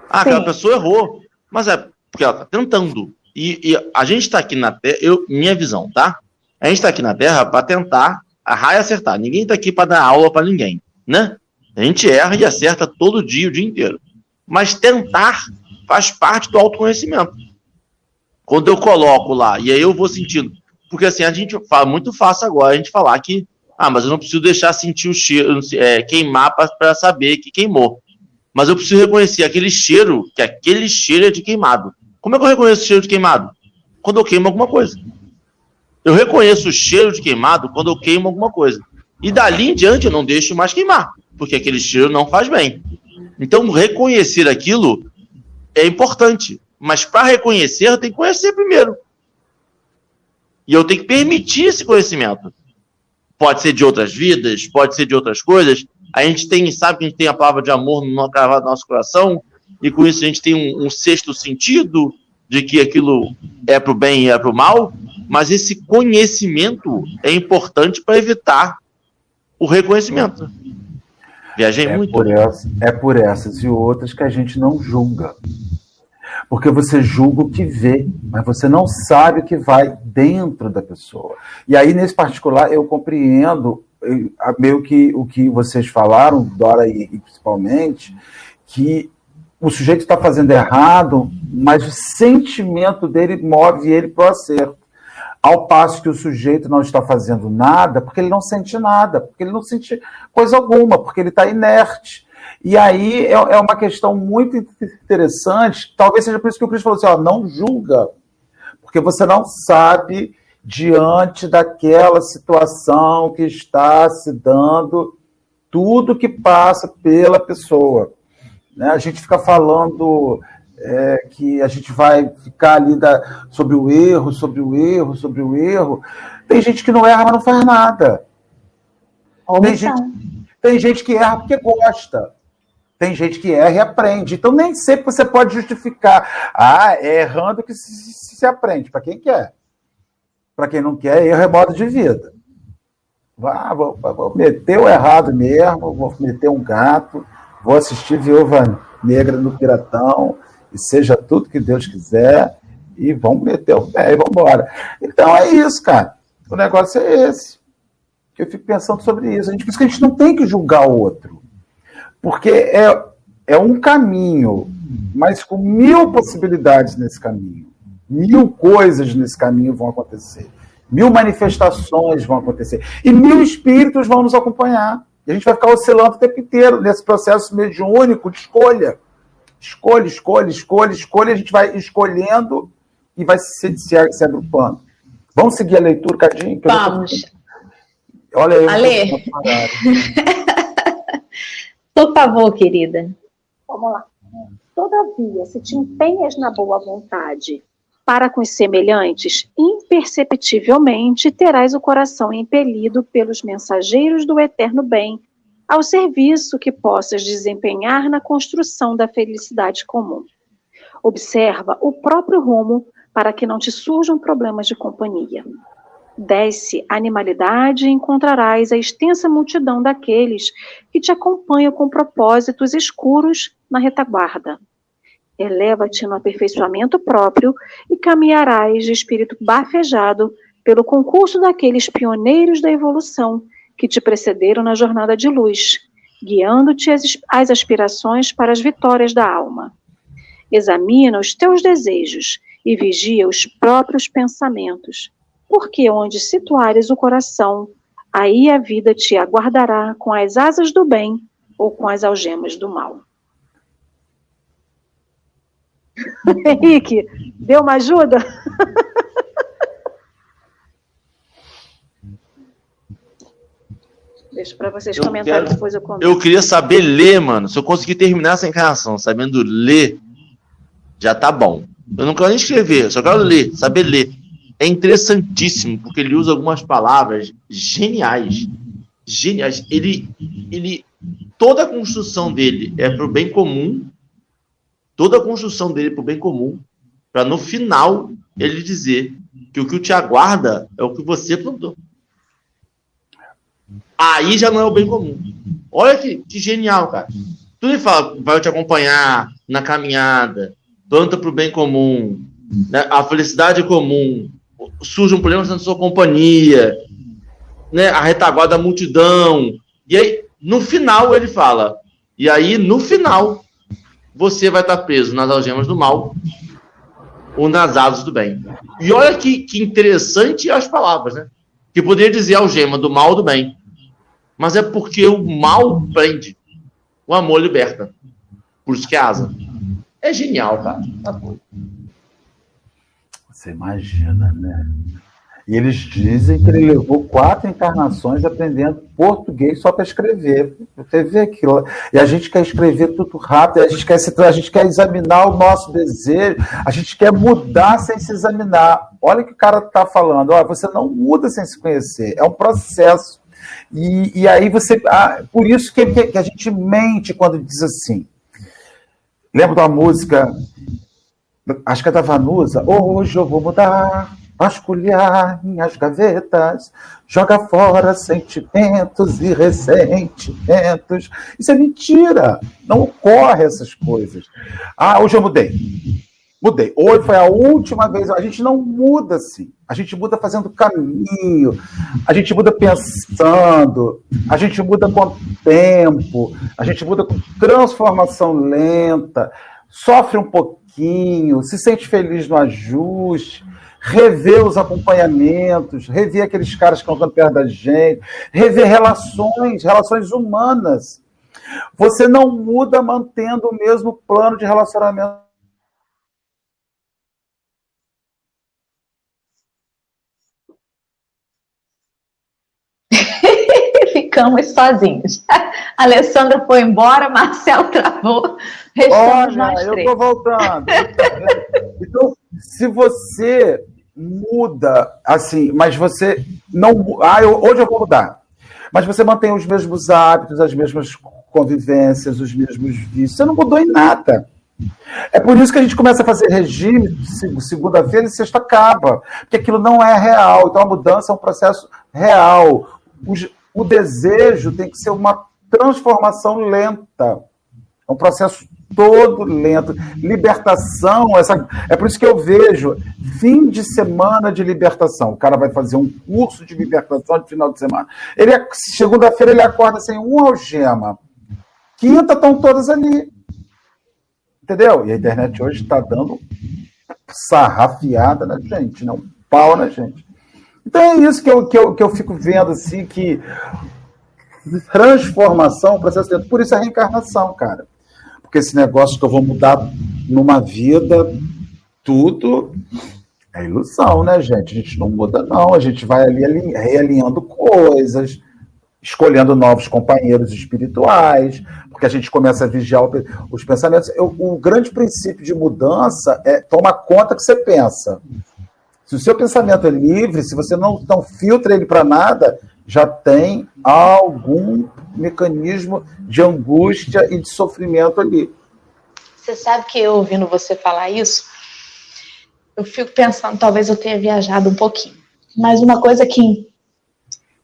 Ah, Sim. aquela pessoa errou, mas é porque ela está tentando. E, e, a gente está aqui na Terra, eu, minha visão, tá? A gente está aqui na Terra para tentar errar e acertar. Ninguém está aqui para dar aula para ninguém, né? A gente erra e acerta todo dia, o dia inteiro. Mas tentar faz parte do autoconhecimento. Quando eu coloco lá, e aí eu vou sentindo. Porque assim, a gente fala muito fácil agora a gente falar que, ah, mas eu não preciso deixar sentir o cheiro, é, queimar para saber que queimou. Mas eu preciso reconhecer aquele cheiro, que aquele cheiro é de queimado. Como é que eu reconheço o cheiro de queimado? Quando eu queimo alguma coisa. Eu reconheço o cheiro de queimado quando eu queimo alguma coisa. E dali em diante eu não deixo mais queimar, porque aquele cheiro não faz bem. Então, reconhecer aquilo é importante. Mas para reconhecer, eu tenho que conhecer primeiro. E eu tenho que permitir esse conhecimento. Pode ser de outras vidas, pode ser de outras coisas. A gente tem, sabe que a gente tem a palavra de amor no nosso coração, e com isso a gente tem um, um sexto sentido de que aquilo é para o bem e é para o mal, mas esse conhecimento é importante para evitar o reconhecimento. Viajei é muito. Por essa, é por essas e outras que a gente não julga. Porque você julga o que vê, mas você não sabe o que vai dentro da pessoa. E aí, nesse particular, eu compreendo meio que o que vocês falaram, Dora e, e principalmente, que o sujeito está fazendo errado, mas o sentimento dele move ele para o acerto. Ao passo que o sujeito não está fazendo nada porque ele não sente nada, porque ele não sente coisa alguma, porque ele está inerte. E aí é, é, uma questão muito interessante, talvez seja por isso que o Cristo falou assim: ó, não julga, porque você não sabe diante daquela situação que está se dando tudo que passa pela pessoa. Né? A gente fica falando é, que a gente vai ficar ali da, sobre o erro, sobre o erro, sobre o erro. Tem gente que não erra, mas não faz nada. Tem gente, tem gente que erra porque gosta. Tem gente que erra e aprende. Então, nem sempre você pode justificar. Ah, é errando que se, se, aprende. Para quem quer. Para quem não quer, erro é modo de vida. Ah, vou, vou meter o errado mesmo, vou meter um gato, vou assistir Viúva Negra no Piratão, e seja tudo que Deus quiser, e vamos meter o pé e vamos embora. Então é isso, cara. O negócio é esse. Eu fico pensando sobre isso. A gente, por isso que a gente não tem que julgar o outro. Porque é, é um caminho, mas com mil possibilidades nesse caminho. Mil coisas nesse caminho vão acontecer. Mil manifestações vão acontecer. E mil espíritos vão nos acompanhar. E a gente vai ficar oscilando o tempo inteiro nesse processo mediúnico de escolha. Escolha, escolha, escolha, escolha. A gente vai escolhendo e vai se, se, se agrupando. Vamos seguir a leitura, Cadinho? Vamos. Olha aí. Ale. Por favor, querida. Vamos lá. Todavia, se te empenhas na boa vontade para com os semelhantes, imperceptivelmente terás o coração impelido pelos mensageiros do eterno bem ao serviço que possas desempenhar na construção da felicidade comum. Observa o próprio rumo para que não te surjam problemas de companhia. Desce animalidade e encontrarás a extensa multidão daqueles que te acompanham com propósitos escuros na retaguarda. Eleva-te no aperfeiçoamento próprio e caminharás de espírito bafejado pelo concurso daqueles pioneiros da evolução que te precederam na jornada de luz, guiando-te às aspirações para as vitórias da alma. Examina os teus desejos e vigia os próprios pensamentos porque onde situares o coração, aí a vida te aguardará com as asas do bem ou com as algemas do mal. Henrique, deu uma ajuda? Deixa para vocês eu comentarem quero, depois eu comento. Eu queria saber ler, mano. Se eu conseguir terminar essa encarnação sabendo ler, já tá bom. Eu não quero nem escrever, só quero ler, saber ler é interessantíssimo, porque ele usa algumas palavras geniais. Geniais. Ele, ele, toda a construção dele é para o bem comum, toda a construção dele é para o bem comum, para no final ele dizer que o que te aguarda é o que você plantou. Aí já não é o bem comum. Olha que, que genial, cara. Tudo ele fala, vai te acompanhar na caminhada, planta para o bem comum, né? a felicidade comum, surge um problema na sua companhia, né, a retaguarda da multidão. E aí, no final, ele fala: e aí, no final, você vai estar preso nas algemas do mal ou nas asas do bem. E olha que, que interessante as palavras, né? Que poderia dizer algema do mal do bem. Mas é porque o mal prende, o amor liberta. Por isso que é asa. É genial, cara. Tá bom. Você imagina, né? E eles dizem que ele levou quatro encarnações aprendendo português só para escrever. Você vê aquilo. E a gente quer escrever tudo rápido, a gente quer, se, a gente quer examinar o nosso desejo, a gente quer mudar sem se examinar. Olha o que o cara está falando. Olha, você não muda sem se conhecer. É um processo. E, e aí você. Ah, por isso que, que, a gente mente quando diz assim. Lembra da música acho que é da Vanusa, hoje eu vou mudar, vasculhar minhas gavetas, joga fora sentimentos e ressentimentos. Isso é mentira, não ocorre essas coisas. Ah, hoje eu mudei. Mudei. Hoje foi a última vez. A gente não muda assim. A gente muda fazendo caminho. A gente muda pensando. A gente muda com tempo. A gente muda com transformação lenta. Sofre um pouquinho se sente feliz no ajuste, rever os acompanhamentos, rever aqueles caras que estão perto da gente, rever relações, relações humanas. Você não muda mantendo o mesmo plano de relacionamento. Ficamos sozinhos. Alessandra foi embora, Marcelo travou. Restamos Olha, nós três. eu estou voltando. então, se você muda, assim, mas você não. Ah, eu, hoje eu vou mudar. Mas você mantém os mesmos hábitos, as mesmas convivências, os mesmos vícios. Você não mudou em nada. É por isso que a gente começa a fazer regime segunda-feira e sexta acaba. Porque aquilo não é real. Então a mudança é um processo real. O, o desejo tem que ser uma transformação lenta. É um processo todo lento. Libertação, essa, é por isso que eu vejo fim de semana de libertação. O cara vai fazer um curso de libertação de final de semana. Ele segunda-feira ele acorda sem um algema. Quinta estão todas ali. Entendeu? E a internet hoje está dando sarrafiada na gente, não né? um pau na gente. Então é isso que eu, que eu, que eu fico vendo assim que transformação, processo dentro. Por isso a reencarnação, cara porque esse negócio que eu vou mudar numa vida, tudo é ilusão, né, gente? A gente não muda, não. A gente vai ali realinhando coisas, escolhendo novos companheiros espirituais, porque a gente começa a vigiar os pensamentos. Eu, o grande princípio de mudança é tomar conta que você pensa. Se o seu pensamento é livre, se você não, não filtra ele para nada, já tem algum mecanismo de angústia e de sofrimento ali. Você sabe que eu ouvindo você falar isso, eu fico pensando, talvez eu tenha viajado um pouquinho. mas uma coisa que,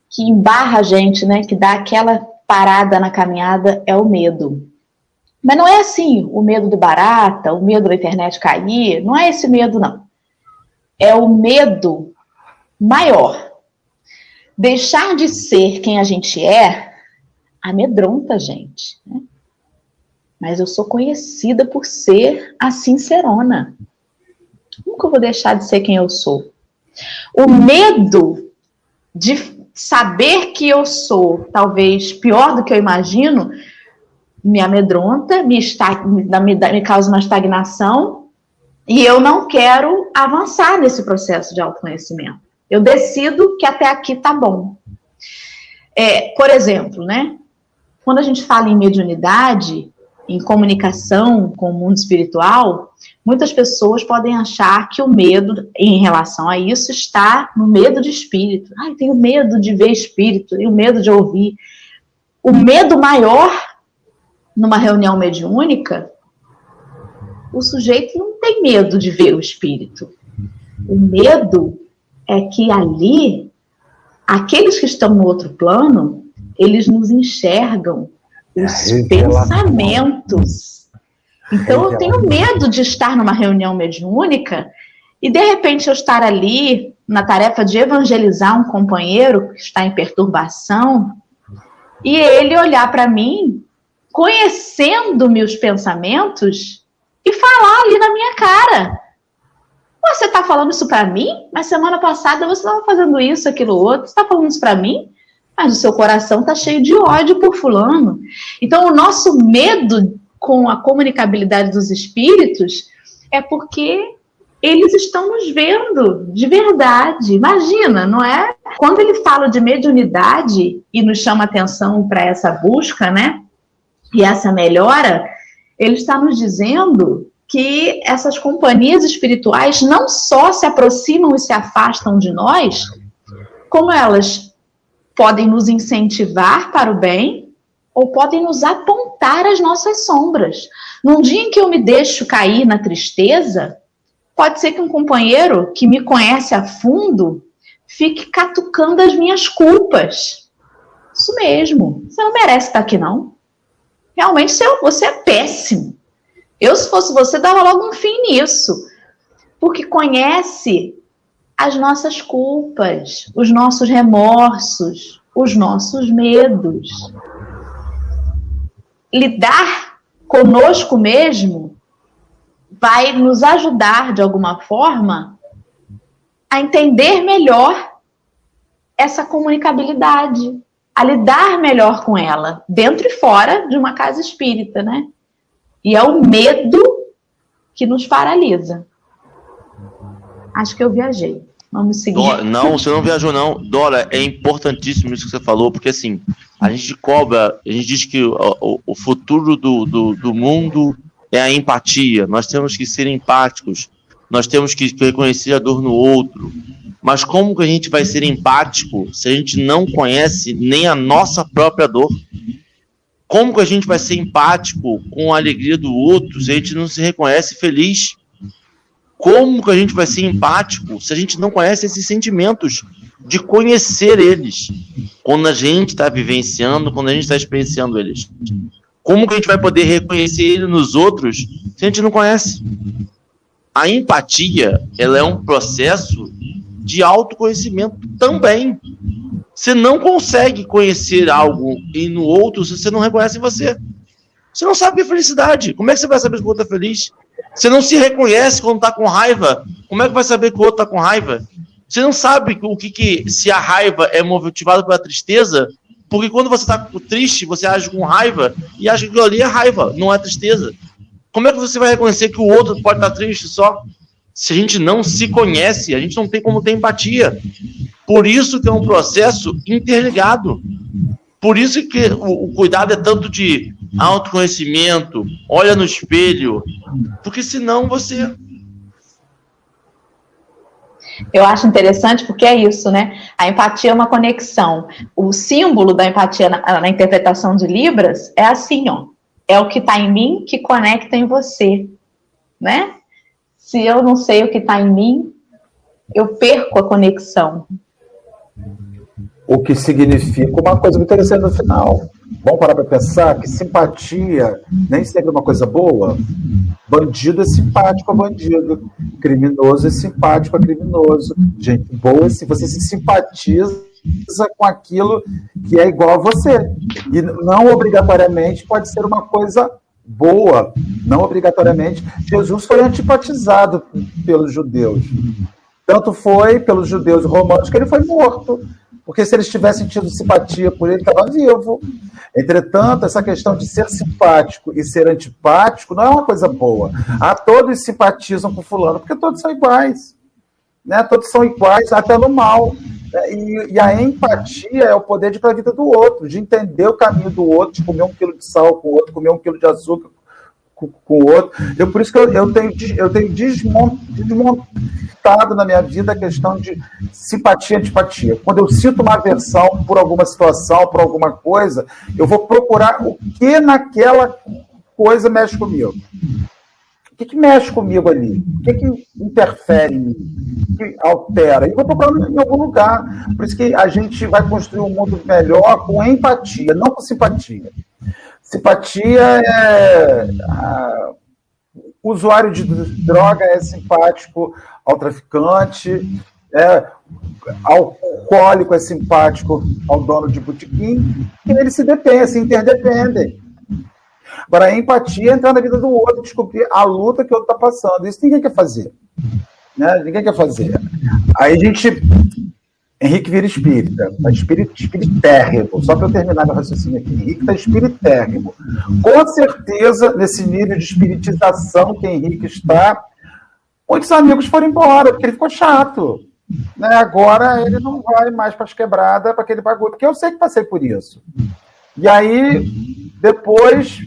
que embarra a gente, né? Que dá aquela parada na caminhada é o medo. Mas não é assim, o medo do barata, o medo da internet cair, não é esse medo, não. É o medo maior. Deixar de ser quem a gente é amedronta a gente. Né? Mas eu sou conhecida por ser a sincerona. Nunca vou deixar de ser quem eu sou. O medo de saber que eu sou talvez pior do que eu imagino me amedronta, me, está, me, me, me causa uma estagnação e eu não quero avançar nesse processo de autoconhecimento. Eu decido que até aqui tá bom. É, por exemplo, né? Quando a gente fala em mediunidade, em comunicação com o mundo espiritual, muitas pessoas podem achar que o medo em relação a isso está no medo de espírito. Ai, tenho medo de ver espírito, tenho medo de ouvir. O medo maior numa reunião mediúnica, o sujeito não tem medo de ver o espírito. O medo é que ali, aqueles que estão no outro plano, eles nos enxergam os pensamentos. Então eu tenho medo de estar numa reunião mediúnica e de repente eu estar ali na tarefa de evangelizar um companheiro que está em perturbação e ele olhar para mim, conhecendo meus pensamentos e falar ali na minha cara: "Você está falando isso para mim? Mas semana passada você estava fazendo isso, aquilo outro. Você está falando isso para mim?" mas o seu coração está cheio de ódio por fulano. Então, o nosso medo com a comunicabilidade dos espíritos é porque eles estão nos vendo de verdade. Imagina, não é? Quando ele fala de mediunidade e nos chama atenção para essa busca, né? E essa melhora, ele está nos dizendo que essas companhias espirituais não só se aproximam e se afastam de nós, como elas podem nos incentivar para o bem ou podem nos apontar as nossas sombras. Num dia em que eu me deixo cair na tristeza, pode ser que um companheiro que me conhece a fundo fique catucando as minhas culpas. Isso mesmo, você não merece estar aqui, não. Realmente você é péssimo. Eu, se fosse você, dava logo um fim nisso. Porque conhece as nossas culpas, os nossos remorsos, os nossos medos. Lidar conosco mesmo vai nos ajudar de alguma forma a entender melhor essa comunicabilidade, a lidar melhor com ela, dentro e fora de uma casa espírita, né? E é o medo que nos paralisa. Acho que eu viajei. Vamos seguir. Dora, não, você não viajou, não. Dora, é importantíssimo isso que você falou, porque assim, a gente cobra, a gente diz que o, o futuro do, do, do mundo é a empatia. Nós temos que ser empáticos, nós temos que reconhecer a dor no outro. Mas como que a gente vai ser empático se a gente não conhece nem a nossa própria dor? Como que a gente vai ser empático com a alegria do outro se a gente não se reconhece feliz? Como que a gente vai ser empático se a gente não conhece esses sentimentos de conhecer eles quando a gente está vivenciando, quando a gente está experienciando eles? Como que a gente vai poder reconhecer ele nos outros se a gente não conhece? A empatia, ela é um processo de autoconhecimento também. Você não consegue conhecer algo e no outro se você não reconhece você. Você não sabe o que é felicidade. Como é que você vai saber se o outro é feliz? Você não se reconhece quando está com raiva. Como é que vai saber que o outro está com raiva? Você não sabe o que, que se a raiva é motivada pela tristeza, porque quando você está triste, você age com raiva e acha que aquilo ali é raiva, não é tristeza. Como é que você vai reconhecer que o outro pode estar triste só? Se a gente não se conhece, a gente não tem como ter empatia. Por isso que é um processo interligado. Por isso que o, o cuidado é tanto de autoconhecimento, olha no espelho, porque senão você. Eu acho interessante porque é isso, né? A empatia é uma conexão. O símbolo da empatia na, na interpretação de Libras é assim, ó. É o que está em mim que conecta em você, né? Se eu não sei o que está em mim, eu perco a conexão. O que significa uma coisa muito interessante no final. Vamos parar para pensar que simpatia nem sempre é uma coisa boa. Bandido é simpático a bandido, criminoso é simpático a criminoso. Gente boa, se você se simpatiza com aquilo que é igual a você. E não obrigatoriamente pode ser uma coisa boa, não obrigatoriamente. Jesus foi antipatizado pelos judeus. Tanto foi pelos judeus romanos que ele foi morto. Porque se eles tivessem tido simpatia por ele, estava vivo. Entretanto, essa questão de ser simpático e ser antipático não é uma coisa boa. Ah, todos simpatizam com fulano, porque todos são iguais. Né? Todos são iguais, até no mal. E, e, a empatia é o poder de ir para a vida do outro, de entender o caminho do outro, de comer um quilo de sal com o outro, comer um quilo de açúcar com, com o outro. Eu, por isso que eu, eu tenho, eu tenho desmontado na minha vida a questão de simpatia e antipatia. Quando eu sinto uma aversão por alguma situação, por alguma coisa, eu vou procurar o que naquela coisa mexe comigo. Que, que mexe comigo ali? O que, que interfere em mim? Que altera? E vou procurar em algum lugar. Por isso que a gente vai construir um mundo melhor com empatia, não com simpatia. Simpatia é. A, o usuário de droga é simpático ao traficante, é, alcoólico é simpático ao dono de botequim, e eles se dependem, se interdependem. Agora, a empatia é entrar na vida do outro, descobrir a luta que o outro está passando. Isso ninguém quer fazer. Né? Ninguém quer fazer. Aí a gente Henrique vira espírita, está espírito, espiritérrimo. Só para eu terminar meu raciocínio aqui. Henrique está espiritérrimo. Com certeza, nesse nível de espiritização que Henrique está, muitos amigos foram embora, porque ele ficou chato. Né? Agora ele não vai mais para as quebradas, para aquele bagulho, porque eu sei que passei por isso. E aí, depois,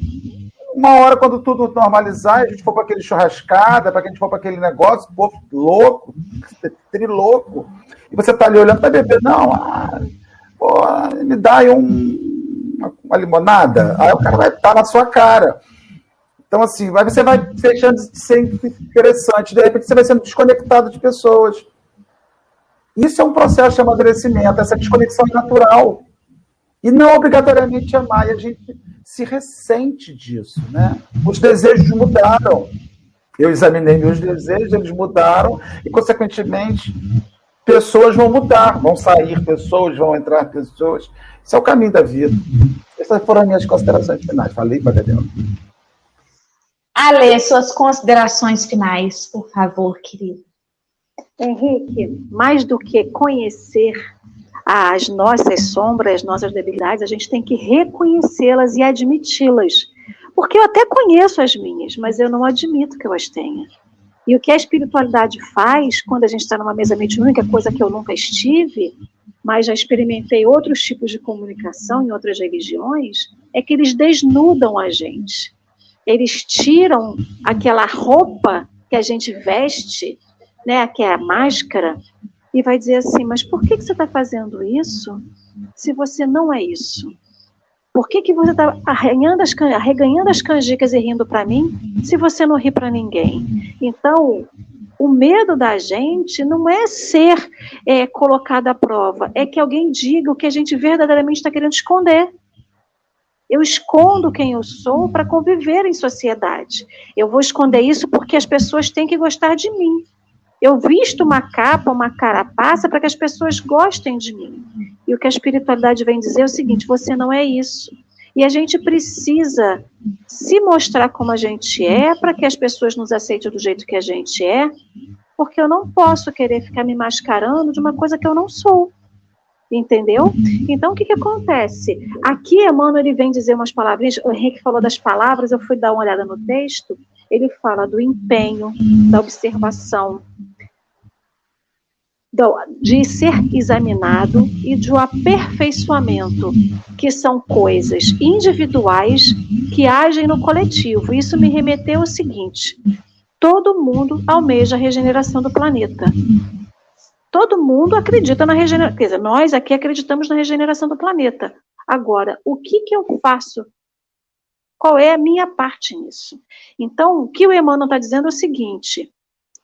uma hora, quando tudo normalizar, a gente for para aquele churrascada, para que a gente for para aquele negócio, povo louco, trilouco e você está ali olhando, vai beber? Não, ah, pô, me dá aí um, uma, uma, limonada. Aí o cara vai estar na sua cara. Então, assim, vai, você vai deixando de ser interessante, de repente você vai sendo desconectado de pessoas. Isso é um processo de amadurecimento, essa desconexão é natural. E não obrigatoriamente amar, e a gente se ressente disso, né? Os desejos mudaram. Eu examinei meus desejos, eles mudaram, e, consequentemente, pessoas vão mudar, vão sair pessoas, vão entrar pessoas. Isso é o caminho da vida. Essas foram as minhas considerações finais. Falei para Gabriela. Ale, suas considerações finais, por favor, querido. Henrique, mais do que conhecer as nossas sombras, as nossas debilidades, a gente tem que reconhecê-las e admiti-las. Porque eu até conheço as minhas, mas eu não admito que eu as tenha. E o que a espiritualidade faz quando a gente está numa mesa mediúnica, coisa que eu nunca estive, mas já experimentei outros tipos de comunicação em outras religiões, é que eles desnudam a gente. Eles tiram aquela roupa que a gente veste, né, que é a máscara, e vai dizer assim: mas por que, que você está fazendo isso se você não é isso? Por que, que você está arreganhando as, arreganhando as canjicas e rindo para mim, se você não ri para ninguém? Então, o medo da gente não é ser é, colocado à prova, é que alguém diga o que a gente verdadeiramente está querendo esconder. Eu escondo quem eu sou para conviver em sociedade. Eu vou esconder isso porque as pessoas têm que gostar de mim. Eu visto uma capa, uma carapaça para que as pessoas gostem de mim. E o que a espiritualidade vem dizer é o seguinte: você não é isso. E a gente precisa se mostrar como a gente é para que as pessoas nos aceitem do jeito que a gente é, porque eu não posso querer ficar me mascarando de uma coisa que eu não sou. Entendeu? Então, o que, que acontece? Aqui, Emmanuel ele vem dizer umas palavrinhas. O Henrique falou das palavras, eu fui dar uma olhada no texto. Ele fala do empenho, da observação, de ser examinado e do aperfeiçoamento, que são coisas individuais que agem no coletivo. Isso me remeteu ao seguinte: todo mundo almeja a regeneração do planeta. Todo mundo acredita na regeneração. Quer dizer, nós aqui acreditamos na regeneração do planeta. Agora, o que, que eu faço? Qual é a minha parte nisso? Então, o que o Emmanuel está dizendo é o seguinte: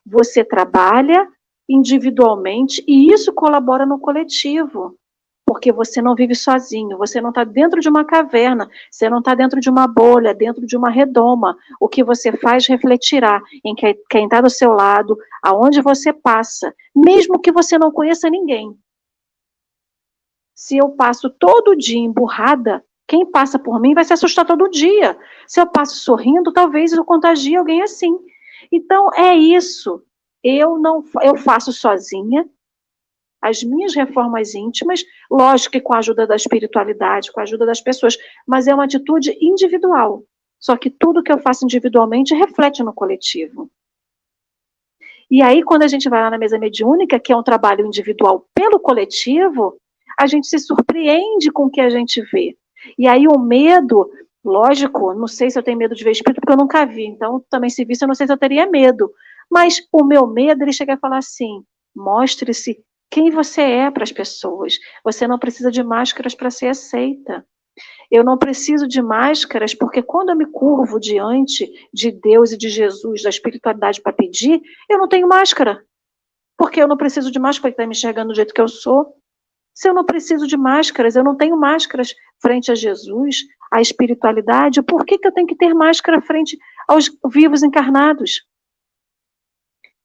você trabalha individualmente e isso colabora no coletivo. Porque você não vive sozinho, você não está dentro de uma caverna, você não está dentro de uma bolha, dentro de uma redoma. O que você faz refletirá em quem está do seu lado, aonde você passa, mesmo que você não conheça ninguém. Se eu passo todo dia emburrada, quem passa por mim vai se assustar todo dia. Se eu passo sorrindo, talvez eu contagie alguém assim. Então é isso. Eu não eu faço sozinha as minhas reformas íntimas, lógico que com a ajuda da espiritualidade, com a ajuda das pessoas, mas é uma atitude individual. Só que tudo que eu faço individualmente reflete no coletivo. E aí, quando a gente vai lá na mesa mediúnica, que é um trabalho individual pelo coletivo, a gente se surpreende com o que a gente vê. E aí o medo, lógico, não sei se eu tenho medo de ver espírito, porque eu nunca vi. Então, também se visse, eu não sei se eu teria medo. Mas o meu medo, ele chega a falar assim: mostre-se quem você é para as pessoas. Você não precisa de máscaras para ser aceita. Eu não preciso de máscaras porque quando eu me curvo diante de Deus e de Jesus, da espiritualidade para pedir, eu não tenho máscara. Porque eu não preciso de máscara para estar me enxergando do jeito que eu sou. Se eu não preciso de máscaras, eu não tenho máscaras frente a Jesus, à espiritualidade, por que, que eu tenho que ter máscara frente aos vivos encarnados?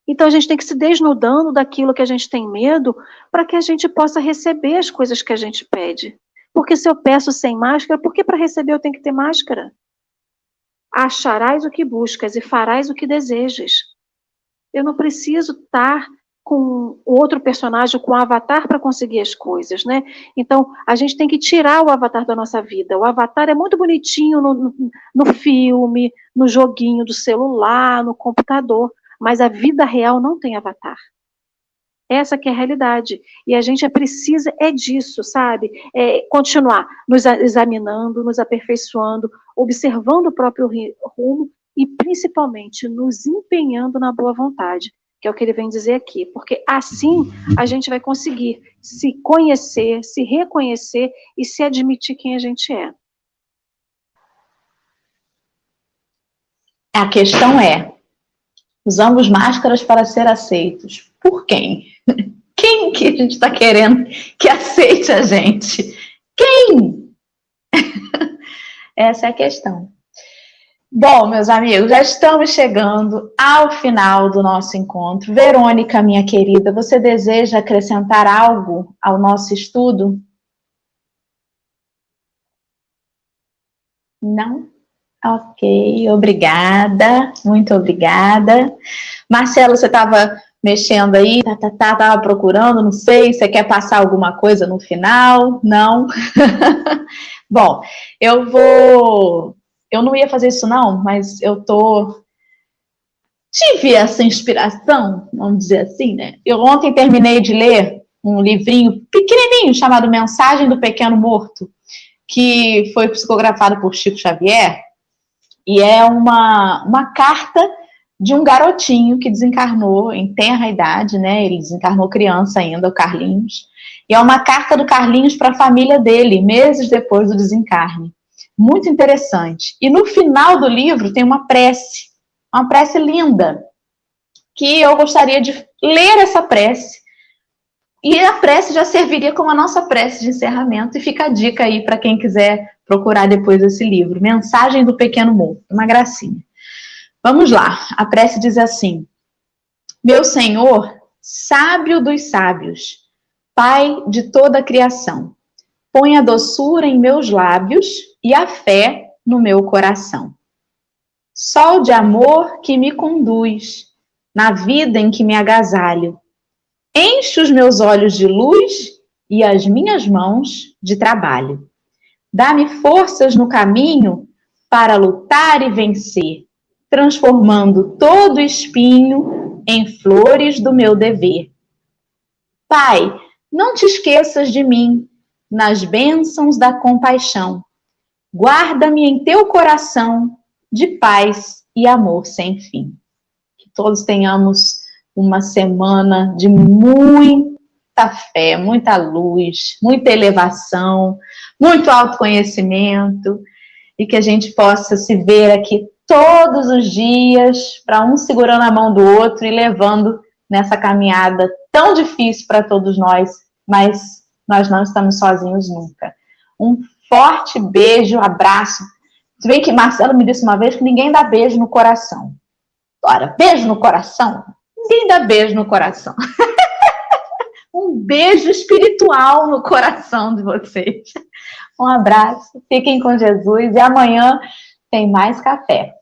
Então a gente tem que se desnudando daquilo que a gente tem medo para que a gente possa receber as coisas que a gente pede. Porque se eu peço sem máscara, por que para receber eu tenho que ter máscara? Acharás o que buscas e farás o que desejas. Eu não preciso estar com outro personagem, com o avatar para conseguir as coisas, né? Então, a gente tem que tirar o avatar da nossa vida. O avatar é muito bonitinho no, no filme, no joguinho do celular, no computador, mas a vida real não tem avatar. Essa que é a realidade. E a gente é precisa é disso, sabe? É continuar nos examinando, nos aperfeiçoando, observando o próprio rumo e principalmente nos empenhando na boa vontade que é o que ele vem dizer aqui, porque assim a gente vai conseguir se conhecer, se reconhecer e se admitir quem a gente é. A questão é: usamos máscaras para ser aceitos. Por quem? Quem que a gente está querendo que aceite a gente? Quem? Essa é a questão. Bom, meus amigos, já estamos chegando ao final do nosso encontro. Verônica, minha querida, você deseja acrescentar algo ao nosso estudo? Não? Ok, obrigada, muito obrigada. Marcelo, você estava mexendo aí, tá, tá, tá, tava procurando, não sei, você quer passar alguma coisa no final? Não? Bom, eu vou eu não ia fazer isso não, mas eu tô tive essa inspiração, vamos dizer assim, né? Eu ontem terminei de ler um livrinho pequenininho chamado Mensagem do Pequeno Morto, que foi psicografado por Chico Xavier, e é uma, uma carta de um garotinho que desencarnou em tenra idade, né? Ele desencarnou criança ainda, o Carlinhos. E é uma carta do Carlinhos para a família dele, meses depois do desencarne muito interessante. E no final do livro tem uma prece, uma prece linda, que eu gostaria de ler essa prece. E a prece já serviria como a nossa prece de encerramento, e fica a dica aí para quem quiser procurar depois esse livro. Mensagem do Pequeno Morto, uma gracinha. Vamos lá, a prece diz assim: Meu Senhor, sábio dos sábios, Pai de toda a criação, põe a doçura em meus lábios e a fé no meu coração. Sol de amor que me conduz na vida em que me agasalho. Enche os meus olhos de luz e as minhas mãos de trabalho. Dá-me forças no caminho para lutar e vencer, transformando todo espinho em flores do meu dever. Pai, não te esqueças de mim nas bênçãos da compaixão Guarda-me em teu coração de paz e amor sem fim. Que todos tenhamos uma semana de muita fé, muita luz, muita elevação, muito autoconhecimento e que a gente possa se ver aqui todos os dias, para um segurando a mão do outro e levando nessa caminhada tão difícil para todos nós, mas nós não estamos sozinhos nunca. Um forte beijo, abraço. Se bem que Marcelo me disse uma vez que ninguém dá beijo no coração. Ora, beijo no coração? Ninguém dá beijo no coração. um beijo espiritual no coração de vocês. Um abraço, fiquem com Jesus e amanhã tem mais café.